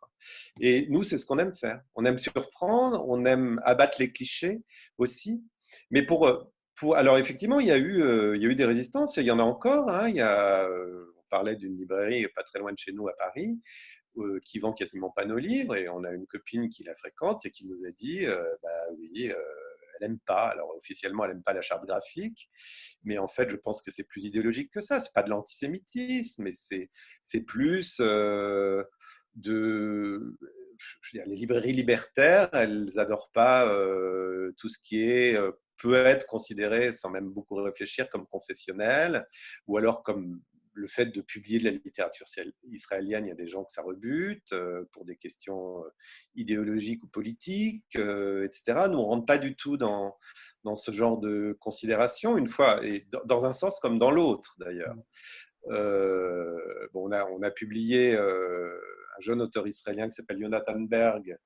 Et nous, c'est ce qu'on aime faire. On aime surprendre, on aime abattre les clichés aussi. Mais pour, alors effectivement, il y, a eu, euh, il y a eu des résistances, il y en a encore. Hein. euh, on parlait d'une librairie pas très loin de chez nous à Paris euh, qui vend quasiment pas nos livres et on a une copine qui la fréquente et qui nous a dit, bah oui, elle n'aime pas. Alors officiellement, elle n'aime pas la charte graphique, mais en fait, je pense que c'est plus idéologique que ça. C'est pas de l'antisémitisme, mais c'est plus de les librairies libertaires, elles n'adorent pas tout ce qui est peut être considéré, sans même beaucoup réfléchir, comme confessionnel, ou alors comme le fait de publier de la littérature israélienne, il y a des gens que ça rebute euh, pour des questions euh, idéologiques ou politiques, euh, etc. Nous, on ne rentre pas du tout dans, dans ce genre de considération, une fois, et dans un sens comme dans l'autre d'ailleurs. bon, on, a, on a publié un jeune auteur israélien qui s'appelle Jonathan Berg,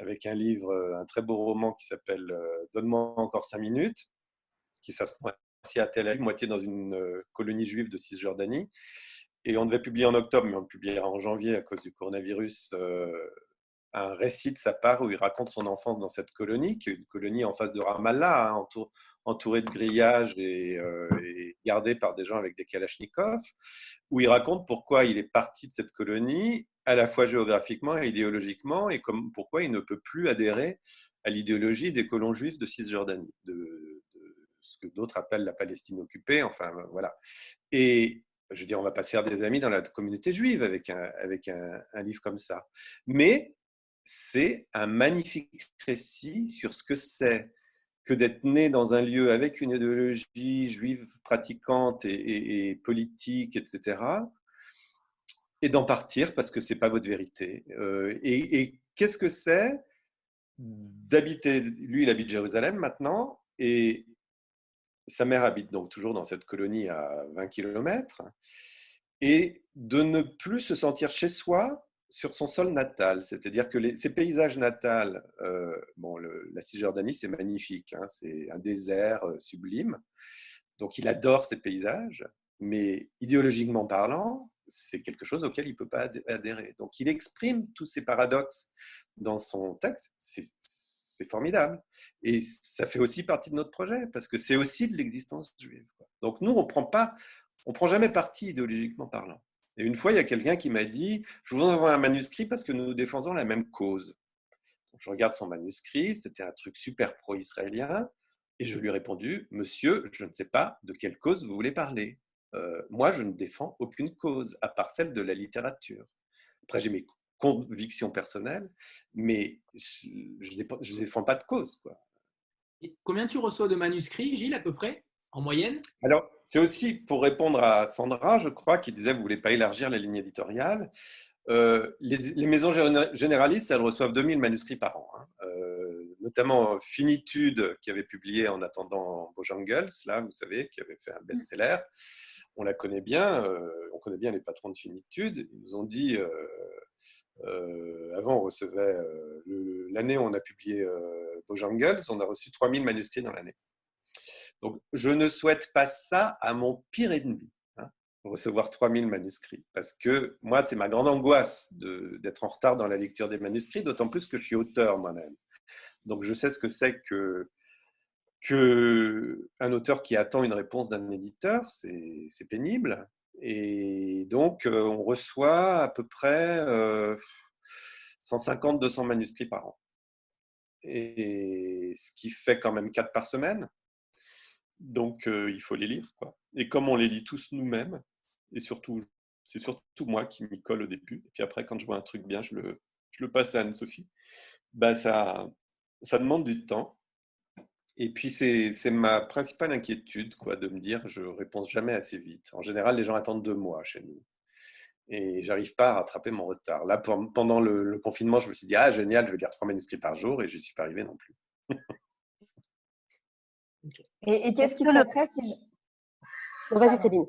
avec un livre, euh, un très beau roman qui s'appelle euh, Donne-moi encore cinq minutes, qui s'appelle à Tel Aviv, moitié dans une euh, colonie juive de Cisjordanie. Et on devait publier en octobre, mais on le publiera en janvier à cause du coronavirus, un récit de sa part où il raconte son enfance dans cette colonie, qui est une colonie en face de Ramallah, hein, entourée de grillages et, et, gardée par des gens avec des kalachnikovs, où il raconte pourquoi il est parti de cette colonie à la fois géographiquement et idéologiquement, et pourquoi il ne peut plus adhérer à l'idéologie des colons juifs de Cisjordanie, de, ce que d'autres appellent la Palestine occupée, enfin voilà. Et je veux dire, on va pas se faire des amis dans la communauté juive avec un, avec un, livre comme ça. Mais c'est un magnifique récit sur ce que c'est que d'être né dans un lieu avec une idéologie juive pratiquante et, politique, etc., et d'en partir parce que c'est pas votre vérité. Euh, et, et qu'est-ce que c'est d'habiter, lui il habite Jérusalem maintenant, et sa mère habite donc toujours dans cette colonie à 20 km, et de ne plus se sentir chez soi sur son sol natal. C'est-à-dire que les, ces paysages natals, euh, bon, la Cisjordanie, c'est magnifique, hein, c'est un désert euh, sublime. Donc il adore ces paysages, mais idéologiquement parlant, c'est quelque chose auquel il ne peut pas adhérer. Donc il exprime tous ces paradoxes dans son texte. C'est formidable. Et ça fait aussi partie de notre projet, parce que c'est aussi de l'existence juive. Donc nous, on prend pas, on prend jamais parti idéologiquement parlant. Et une fois, il y a quelqu'un qui m'a dit, je vous envoie un manuscrit parce que nous défendons la même cause. Je regarde son manuscrit, c'était un truc super pro-israélien, et je lui ai répondu, monsieur, je ne sais pas de quelle cause vous voulez parler. Euh, moi, je ne défends aucune cause, à part celle de la littérature. Après, j'ai mes convictions personnelles, mais je ne défends pas de cause.
Combien tu reçois de manuscrits, Gilles, à peu près, en moyenne
Alors, c'est aussi pour répondre à Sandra, je crois, qui disait, vous ne voulez pas élargir la ligne éditoriale. Euh, les, maisons généralistes, elles reçoivent 2000 manuscrits par an. Hein. Euh, notamment Finitude, qui avait publié En attendant Bojangles, là, vous savez, qui avait fait un best-seller on la connaît bien, euh, on connaît bien les patrons de finitude. Ils nous ont dit, avant on recevait, l'année où on a publié Bojangles, on a reçu 3000 manuscrits dans l'année. Donc je ne souhaite pas ça à mon pire ennemi, hein, recevoir 3000 manuscrits, parce que moi c'est ma grande angoisse d'être en retard dans la lecture des manuscrits, d'autant plus que je suis auteur moi-même. Donc je sais ce que c'est que qu'un auteur qui attend une réponse d'un éditeur, c'est pénible. Et donc, euh, on reçoit à peu près 150-200 euh, manuscrits par an. Et ce qui fait quand même 4 par semaine. Donc, euh, il faut les lire. Et comme on les lit tous nous-mêmes, et surtout, c'est surtout moi qui m'y colle au début. Et puis après, quand je vois un truc bien, je le, passe à Anne-Sophie. Ben, ça, ça demande du temps. Et puis, c'est ma principale inquiétude, quoi, de me dire, je réponds jamais assez vite. En général, les gens attendent deux mois chez nous. Et j'arrive pas à rattraper mon retard. Là, pendant le, confinement, je me suis dit, ah, génial, je vais lire trois manuscrits par jour, et je suis pas arrivé non plus.
et, qu'est-ce qui se passerait si
je... Vas-y, Céline.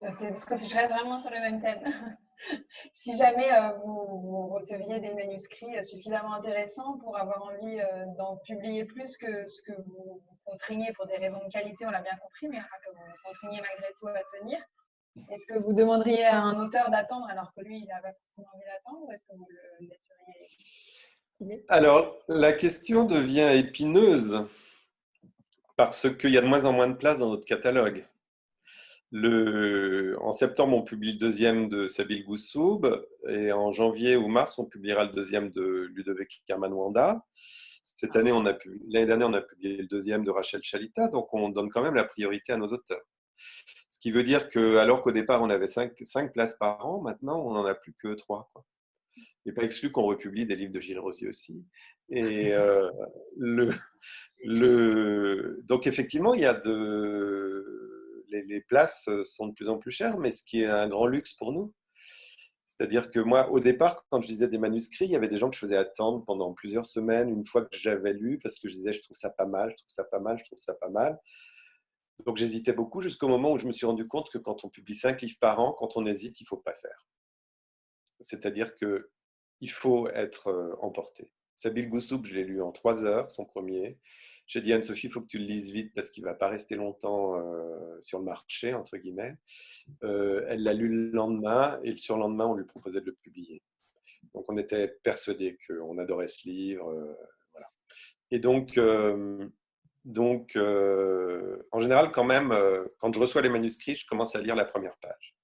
Parce que je reste vraiment sur le même thème. si jamais euh, vous, receviez des manuscrits euh, suffisamment intéressants pour avoir envie euh, d'en publier plus que ce que vous, contraignez pour des raisons de qualité, on l'a bien compris, mais que vous contraignez malgré tout à tenir, est-ce que vous demanderiez à un auteur d'attendre alors que lui, il n'a pas forcément envie d'attendre ou est-ce que vous le laisseriez
Alors, la question devient épineuse parce qu'il y a de moins en moins de place dans notre catalogue. En septembre, on publie le deuxième de Sabil Goussoub et en janvier ou mars, on publiera le deuxième de Ludovic Kerman-Wanda. Cette année, l'année dernière, on a publié le deuxième de Rachel Chalita, donc on donne quand même la priorité à nos auteurs. Ce qui veut dire que, alors qu'au départ, on avait cinq, places par an, maintenant, on n'en a plus que trois. N'est pas exclu qu'on republie des livres de Gilles Rosier aussi. Et euh, le, donc, effectivement, il y a de les, places euh, sont de plus en plus chères, mais ce qui est un grand luxe pour nous. C'est-à-dire que moi, au départ, quand je lisais des manuscrits, il y avait des gens que je faisais attendre pendant plusieurs semaines, une fois que j'avais lu, parce que je disais, je trouve ça pas mal, je trouve ça pas mal, je trouve ça pas mal. Donc j'hésitais beaucoup jusqu'au moment où je me suis rendu compte que quand on publie cinq livres par an, quand on hésite, il ne faut pas faire. C'est-à-dire qu'il faut être emporté. Sabil Goussoub, je l'ai lu en trois heures, son premier. J'ai dit à Anne-Sophie, il faut que tu le lises vite parce qu'il ne va pas rester longtemps sur le marché, entre guillemets. Elle l'a lu le lendemain et le surlendemain, on lui proposait de le publier. Donc, on était persuadés qu'on adorait ce livre. Et donc, donc en général, quand même, quand je reçois les manuscrits, je commence à lire la première page.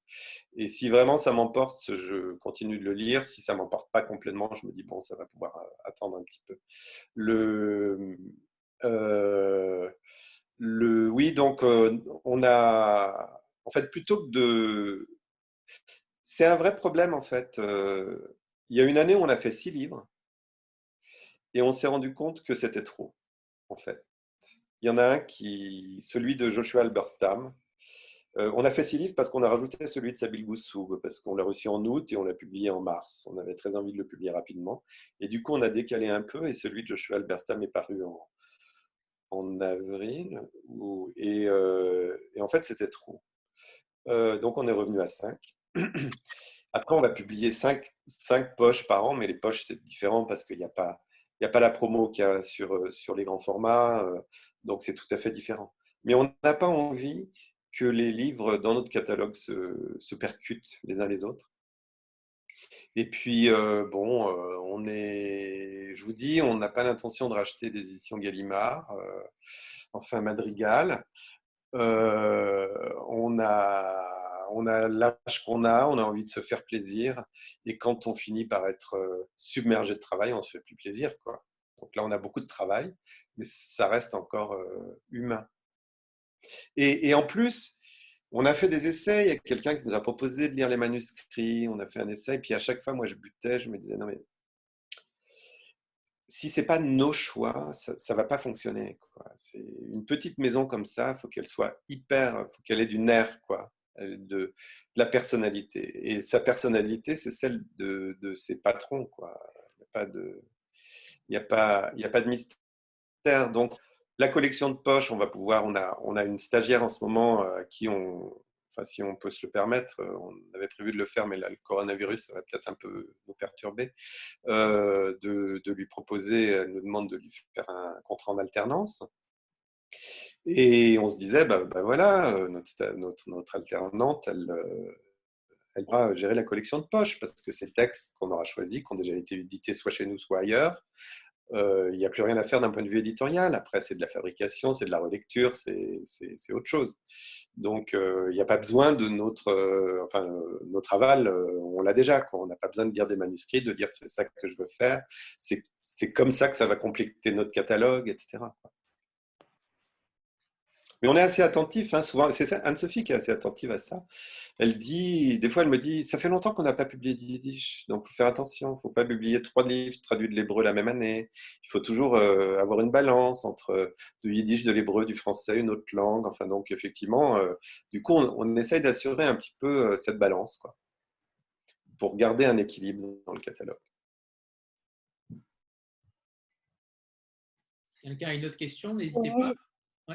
Et si vraiment ça m'emporte, je continue de le lire. Si ça m'emporte pas complètement, je me dis bon, ça va pouvoir attendre un petit peu. Le, euh, le, oui, donc euh, on a en fait, plutôt que de... C'est un vrai problème, en fait. il y a une année on a fait six livres et on s'est rendu compte que c'était trop, en fait. Il y en a un qui, celui de Joshua Alberstam. Euh, on a fait six livres parce qu'on a rajouté celui de Sabil Boussoub, parce qu'on l'a reçu en août et on l'a publié en mars. On avait très envie de le publier rapidement. Et du coup, on a décalé un peu et celui de Joshua Alberstam est paru en, en avril. Euh, et, en fait, c'était trop. Euh, donc, on est revenu à cinq. Après, on va publier cinq, cinq poches par an, mais les poches, c'est différent parce qu'il n'y a pas il a pas la promo qu'il y a sur, sur les grands formats, donc c'est tout à fait différent. Mais on n'a pas envie que les livres dans notre catalogue se, percutent les uns les autres. Et puis, euh, bon, on est, je vous dis, on n'a pas l'intention de racheter des éditions Gallimard, enfin Madrigal. on a on a l'âge qu'on a, on a envie de se faire plaisir. Et quand on finit par être euh, submergé de travail, on se fait plus plaisir. Quoi. Donc là, on a beaucoup de travail, mais ça reste encore euh, humain. Et, en plus, on a fait des essais. Il y a quelqu'un qui nous a proposé de lire les manuscrits. On a fait un essai. Puis à chaque fois, moi, je butais. Je me disais, non, mais si c'est pas nos choix, ça, ne va pas fonctionner. C'est une petite maison comme ça, il faut qu'elle soit hyper, faut qu'elle ait du nerf, quoi. Euh, de, la personnalité. Et sa personnalité, c'est celle de, ses patrons. Quoi. Il n'y a, pas de, il a, il a pas de mystère. Donc, la collection de poches, on va pouvoir, on a, a une stagiaire en ce moment euh, qui si on peut se le permettre, euh, on avait prévu de le faire, mais le coronavirus, ça va peut-être un peu nous perturber, de, de, lui proposer, elle nous demande de lui faire un contrat en alternance. Et on se disait, ben voilà, euh, notre, alternante, elle, euh, elle va gérer la collection de poches parce que c'est le texte qu'on aura choisi, qui ont déjà été édités soit chez nous, soit ailleurs. Euh, il n'y a plus rien à faire d'un point de vue éditorial. Après, c'est de la fabrication, c'est de la relecture, c'est autre chose. Donc, il n'y a pas besoin de notre, enfin, notre aval, on l'a déjà. On n'a pas besoin de lire des manuscrits, de dire c'est ça que je veux faire. C'est comme ça que ça va compléter notre catalogue, etc. Mais on est assez attentif, hein, souvent. C'est Anne-Sophie qui est assez attentive à ça. Elle dit, des fois, elle me dit, ça fait longtemps qu'on n'a pas publié de yiddish, donc il faut faire attention. Il ne faut pas publier trois livres traduits de l'hébreu la même année. Il faut toujours euh, avoir une balance entre du yiddish, de l'hébreu, du français, une autre langue. Enfin, donc, effectivement, euh, du coup, on, essaye d'assurer un petit peu euh, cette balance, quoi, pour garder un équilibre dans le catalogue.
Quelqu'un a une autre question, n'hésitez pas.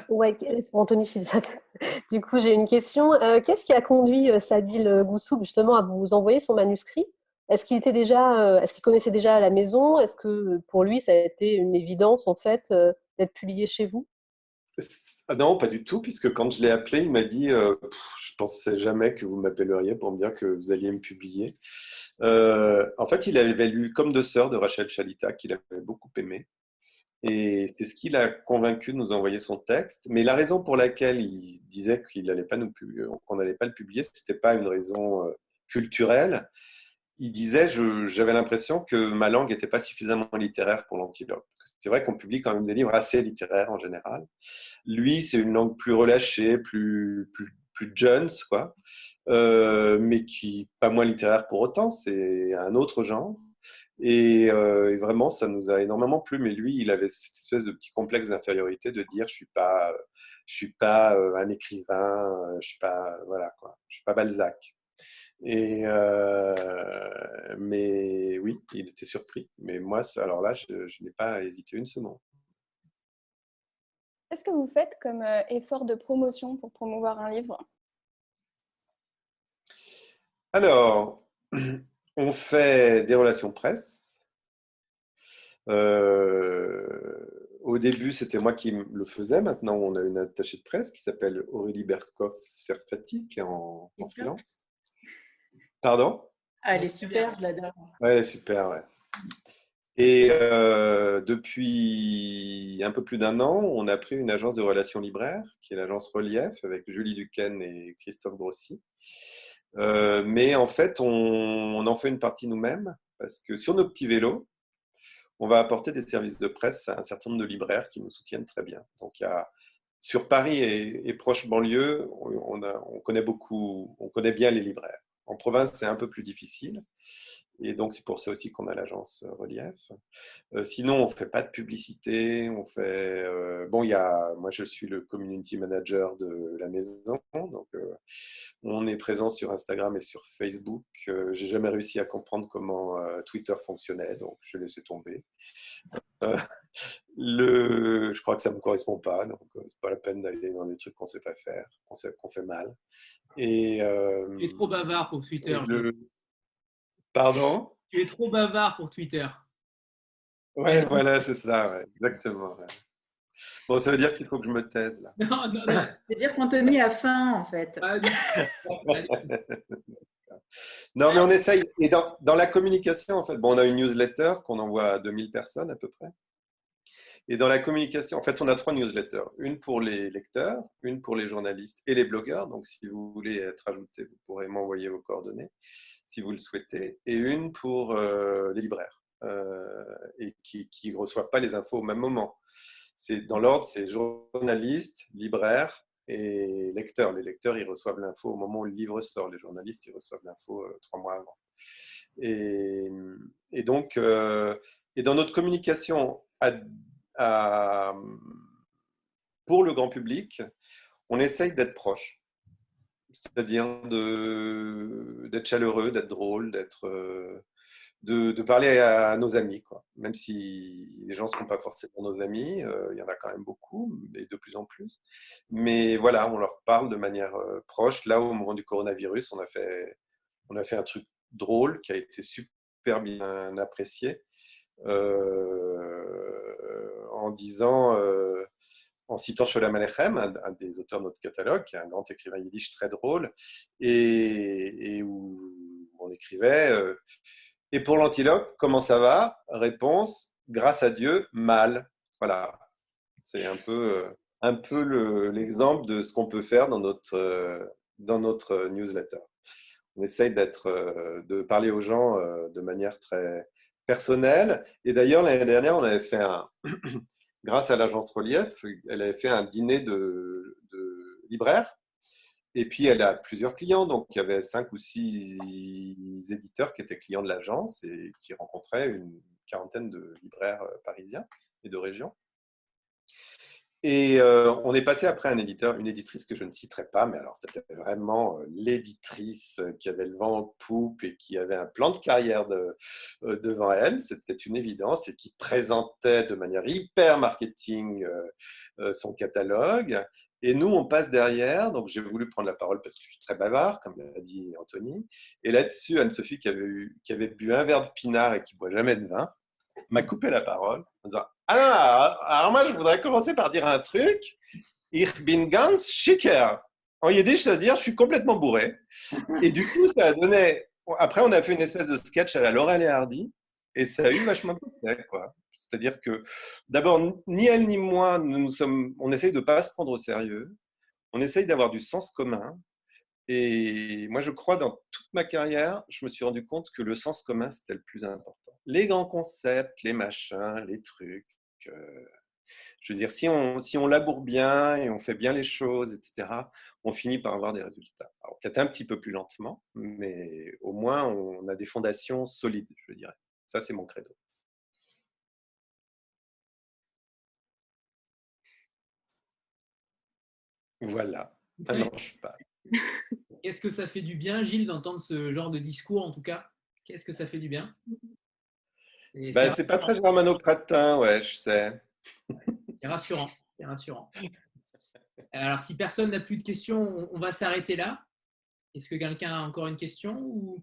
Ouais, Anthony Du coup, j'ai une question. Euh, qu'est-ce qui a conduit euh, Sabil Goussoub justement à vous envoyer son manuscrit? Est-ce qu'il était déjà, euh, est-ce qu'il connaissait déjà la maison? Est-ce que pour lui, ça a été une évidence en fait d'être publié chez vous?
Ah Non, pas du tout, puisque quand je l'ai appelé, il m'a dit Je pensais jamais que vous m'appelleriez pour me dire que vous alliez me publier. en fait, il avait lu Comme deux sœurs de Rachel Chalita, qu'il avait beaucoup aimé. Et c'est ce qui l'a convaincu de nous envoyer son texte. Mais la raison pour laquelle il disait qu'il n'allait pas nous qu'on n'allait pas le publier, ce n'était pas une raison euh, culturelle. Il disait, j'avais l'impression que ma langue n'était pas suffisamment littéraire pour l'antilope. C'est vrai qu'on publie quand même des livres assez littéraires en général. Lui, c'est une langue plus relâchée, plus, plus, plus quoi, euh, mais qui pas moins littéraire pour autant. C'est un autre genre. Euh, et, vraiment, ça nous a énormément plu. Mais lui, il avait cette espèce de petit complexe d'infériorité de dire je suis pas, je suis pas euh, un écrivain, euh, je suis pas, voilà quoi, je suis pas Balzac. Et mais oui, il était surpris. Mais moi, alors là, je, n'ai pas hésité une seconde.
Qu'est-ce que vous faites comme effort de promotion pour promouvoir un livre?
Alors, on fait des relations presse. Euh, au début, c'était moi qui le faisais. Maintenant, on a une attachée de presse qui s'appelle Aurélie Berkoff-Serfati, qui est en, freelance. Pardon?
Ah, Elle est super, je l'adore.
Ouais, elle est super, ouais. Et euh, depuis un peu plus d'un an, on a pris une agence de relations libraires, qui est l'agence Relief, avec Julie Duquesne et Christophe Grossi. Euh, mais en fait, on, en fait une partie nous-mêmes parce que sur nos petits vélos, on va apporter des services de presse à un certain nombre de libraires qui nous soutiennent très bien. Donc, sur Paris et, proche banlieue, on, connaît beaucoup, on connaît bien les libraires. En province, c'est un peu plus difficile. Et donc, c'est pour ça aussi qu'on a l'agence euh, Relief. Euh, sinon, on ne fait pas de publicité. On fait, euh, bon, il y a, moi, je suis le community manager de la maison. Donc, on est présent sur Instagram et sur Facebook. J'ai jamais réussi à comprendre comment Twitter fonctionnait, donc je laissé tomber. le, je crois que ça ne me correspond pas, donc c'est pas la peine d'aller dans des trucs qu'on ne sait pas faire, qu'on fait mal. Et,
tu es trop bavard pour Twitter.
Pardon?
Tu es trop bavard pour Twitter.
Ouais, voilà, c'est ça, exactement. Bon, ça veut dire qu'il faut que je me taise là.
Non, non, non. C'est-à-dire qu'Anthony a faim en fait.
non, mais on essaye. Et dans, dans, la communication, en fait, bon, on a une newsletter qu'on envoie à 2000 personnes à peu près. Et dans la communication, en fait, on a trois newsletters. Une pour les lecteurs, une pour les journalistes et les blogueurs. Donc, si vous voulez être ajouté, vous pourrez m'envoyer vos coordonnées si vous le souhaitez. Et une pour euh, les libraires euh, et qui ne reçoivent pas les infos au même moment. C'est dans l'ordre, c'est journalistes, libraires et lecteurs. Les lecteurs, ils reçoivent l'info au moment où le livre sort. Les journalistes, ils reçoivent l'info euh, trois mois avant. Et, et donc, et dans notre communication à pour le grand public, on essaye d'être proche. C'est-à-dire d'être chaleureux, d'être drôle, d'être, euh, de, parler à, nos amis. Quoi. Même si les gens ne sont pas forcément nos amis, euh, il y en a quand même beaucoup, et de plus en plus. Mais voilà, on leur parle de manière euh, proche. Là, au moment du coronavirus, on a fait, on a fait un truc drôle qui a été super bien apprécié. Euh, en disant, euh, en citant Sholem Alechem, un, des auteurs de notre catalogue, un grand écrivain yiddish très drôle, et, où on écrivait euh, Et pour l'antilope, comment ça va? Réponse Grâce à Dieu, mal. Voilà. C'est un peu, un peu l'exemple de ce qu'on peut faire dans notre, dans notre newsletter. On essaye d'être, de parler aux gens de manière très, personnel. Et d'ailleurs, l'année dernière, on avait fait un, grâce à l'agence Relief, elle avait fait un dîner de, de libraires. Et puis, elle a plusieurs clients. Donc, il y avait cinq ou six éditeurs qui étaient clients de l'agence et qui rencontraient une quarantaine de libraires euh, parisiens et de régions. Et euh, on est passé après un éditeur, une éditrice que je ne citerai pas, mais alors c'était vraiment euh, l'éditrice qui avait le vent en poupe et qui avait un plan de carrière euh, devant elle, c'était une évidence, et qui présentait de manière hyper marketing son catalogue. Et nous, on passe derrière, donc j'ai voulu prendre la parole parce que je suis très bavard, comme l'a dit Anthony. Et là-dessus, Anne-Sophie, qui avait bu un verre de pinard et qui ne boit jamais de vin, m'a coupé la parole en disant Ah, alors moi, je voudrais commencer par dire un truc. Ich bin ganz schicker. En yiddish, ça veut dire je suis complètement bourré. Et du coup, ça a donné. Après, on a fait une espèce de sketch à la Laurel et Hardy. Et ça a eu vachement de quoi. C'est-à-dire que, d'abord, ni elle ni moi, nous sommes, on essaye de ne pas se prendre au sérieux. On essaye d'avoir du sens commun. Et moi, je crois, dans toute ma carrière, je me suis rendu compte que le sens commun, c'était le plus important. Les grands concepts, les machins, les trucs. Euh, je veux dire, si on, si on laboure bien et on fait bien les choses, etc., on finit par avoir des résultats. peut-être un petit peu plus lentement, mais au moins, on a des fondations solides, je dirais. Ça, c'est mon credo. Voilà. Ça marche pas.
Qu'est-ce que ça fait du bien, Gilles, d'entendre ce genre de discours, en tout cas? Qu'est-ce que ça fait du bien?
C'est ben, pas très germano-pratin, ouais, je sais.
C'est rassurant, c'est rassurant. Alors, si personne n'a plus de questions, on va s'arrêter là. Est-ce que quelqu'un a encore une question ou...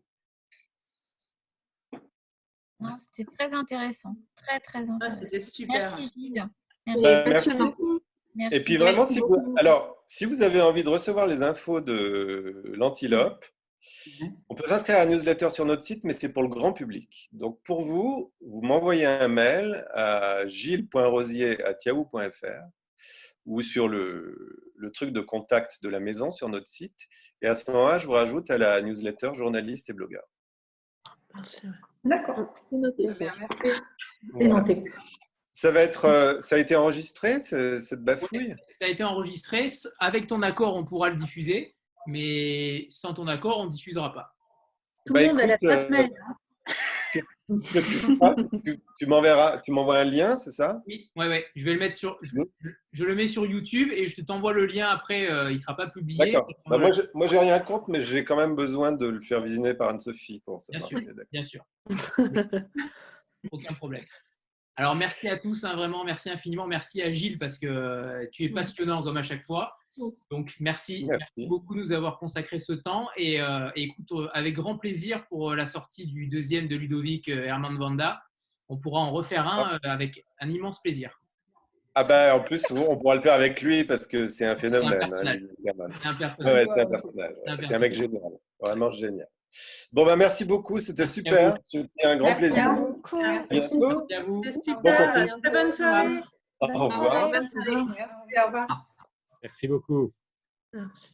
Non, c'était très intéressant. Très, très ah, intéressant.
Merci,
Gilles.
Merci. Ben, et puis vraiment, si vous, alors, si vous avez envie de recevoir les infos de l'antilope, mhm. on peut s'inscrire à la newsletter sur notre site, mais c'est pour le grand public. Donc pour vous, vous m'envoyez un mail à gilles.rosier.yahoo.fr ou sur le, le, truc de contact de la maison sur notre site. Et à ce moment-là, je vous rajoute à la newsletter journaliste et blogueur.
D'accord. C'est noté. C'est noté.
Ça va être, euh, ça a été enregistré cette bafouille?
ça a été enregistré. Avec ton accord, on pourra le diffuser, mais sans ton accord, on ne diffusera pas.
Tout le bah, monde a la presse mail.
tu, m'enverras, tu m'envoies un lien, c'est ça?
Oui, ouais, ouais. Je vais le mettre sur, je, le mets sur YouTube et je t'envoie le lien après. Euh, il ne sera pas publié.
Bah, moi, je, moi, j'ai rien contre, mais j'ai quand même besoin de le faire visionner par Anne-Sophie pour
Bien sûr, bien sûr. Aucun problème. Alors, merci à tous, hein, vraiment, merci infiniment. Merci à Gilles parce que euh, tu es passionnant comme à chaque fois. Donc, merci, beaucoup de nous avoir consacré ce temps. Et, euh, écoute, euh, avec grand plaisir pour la sortie du deuxième de Ludovic Herman Vanda. On pourra en refaire un ah. avec un immense plaisir.
Ah ben, en plus, on pourra le faire avec lui parce que c'est un phénomène.
C'est un
personnage. C'est un mec génial, vraiment génial. Bon, ben, merci beaucoup, c'était super. C'était un grand
merci
plaisir.
À.
Merci
à vous. Super. Bon, bonne soirée.
Au revoir.
Bonne soirée. Merci. Au revoir.
Merci beaucoup. Merci.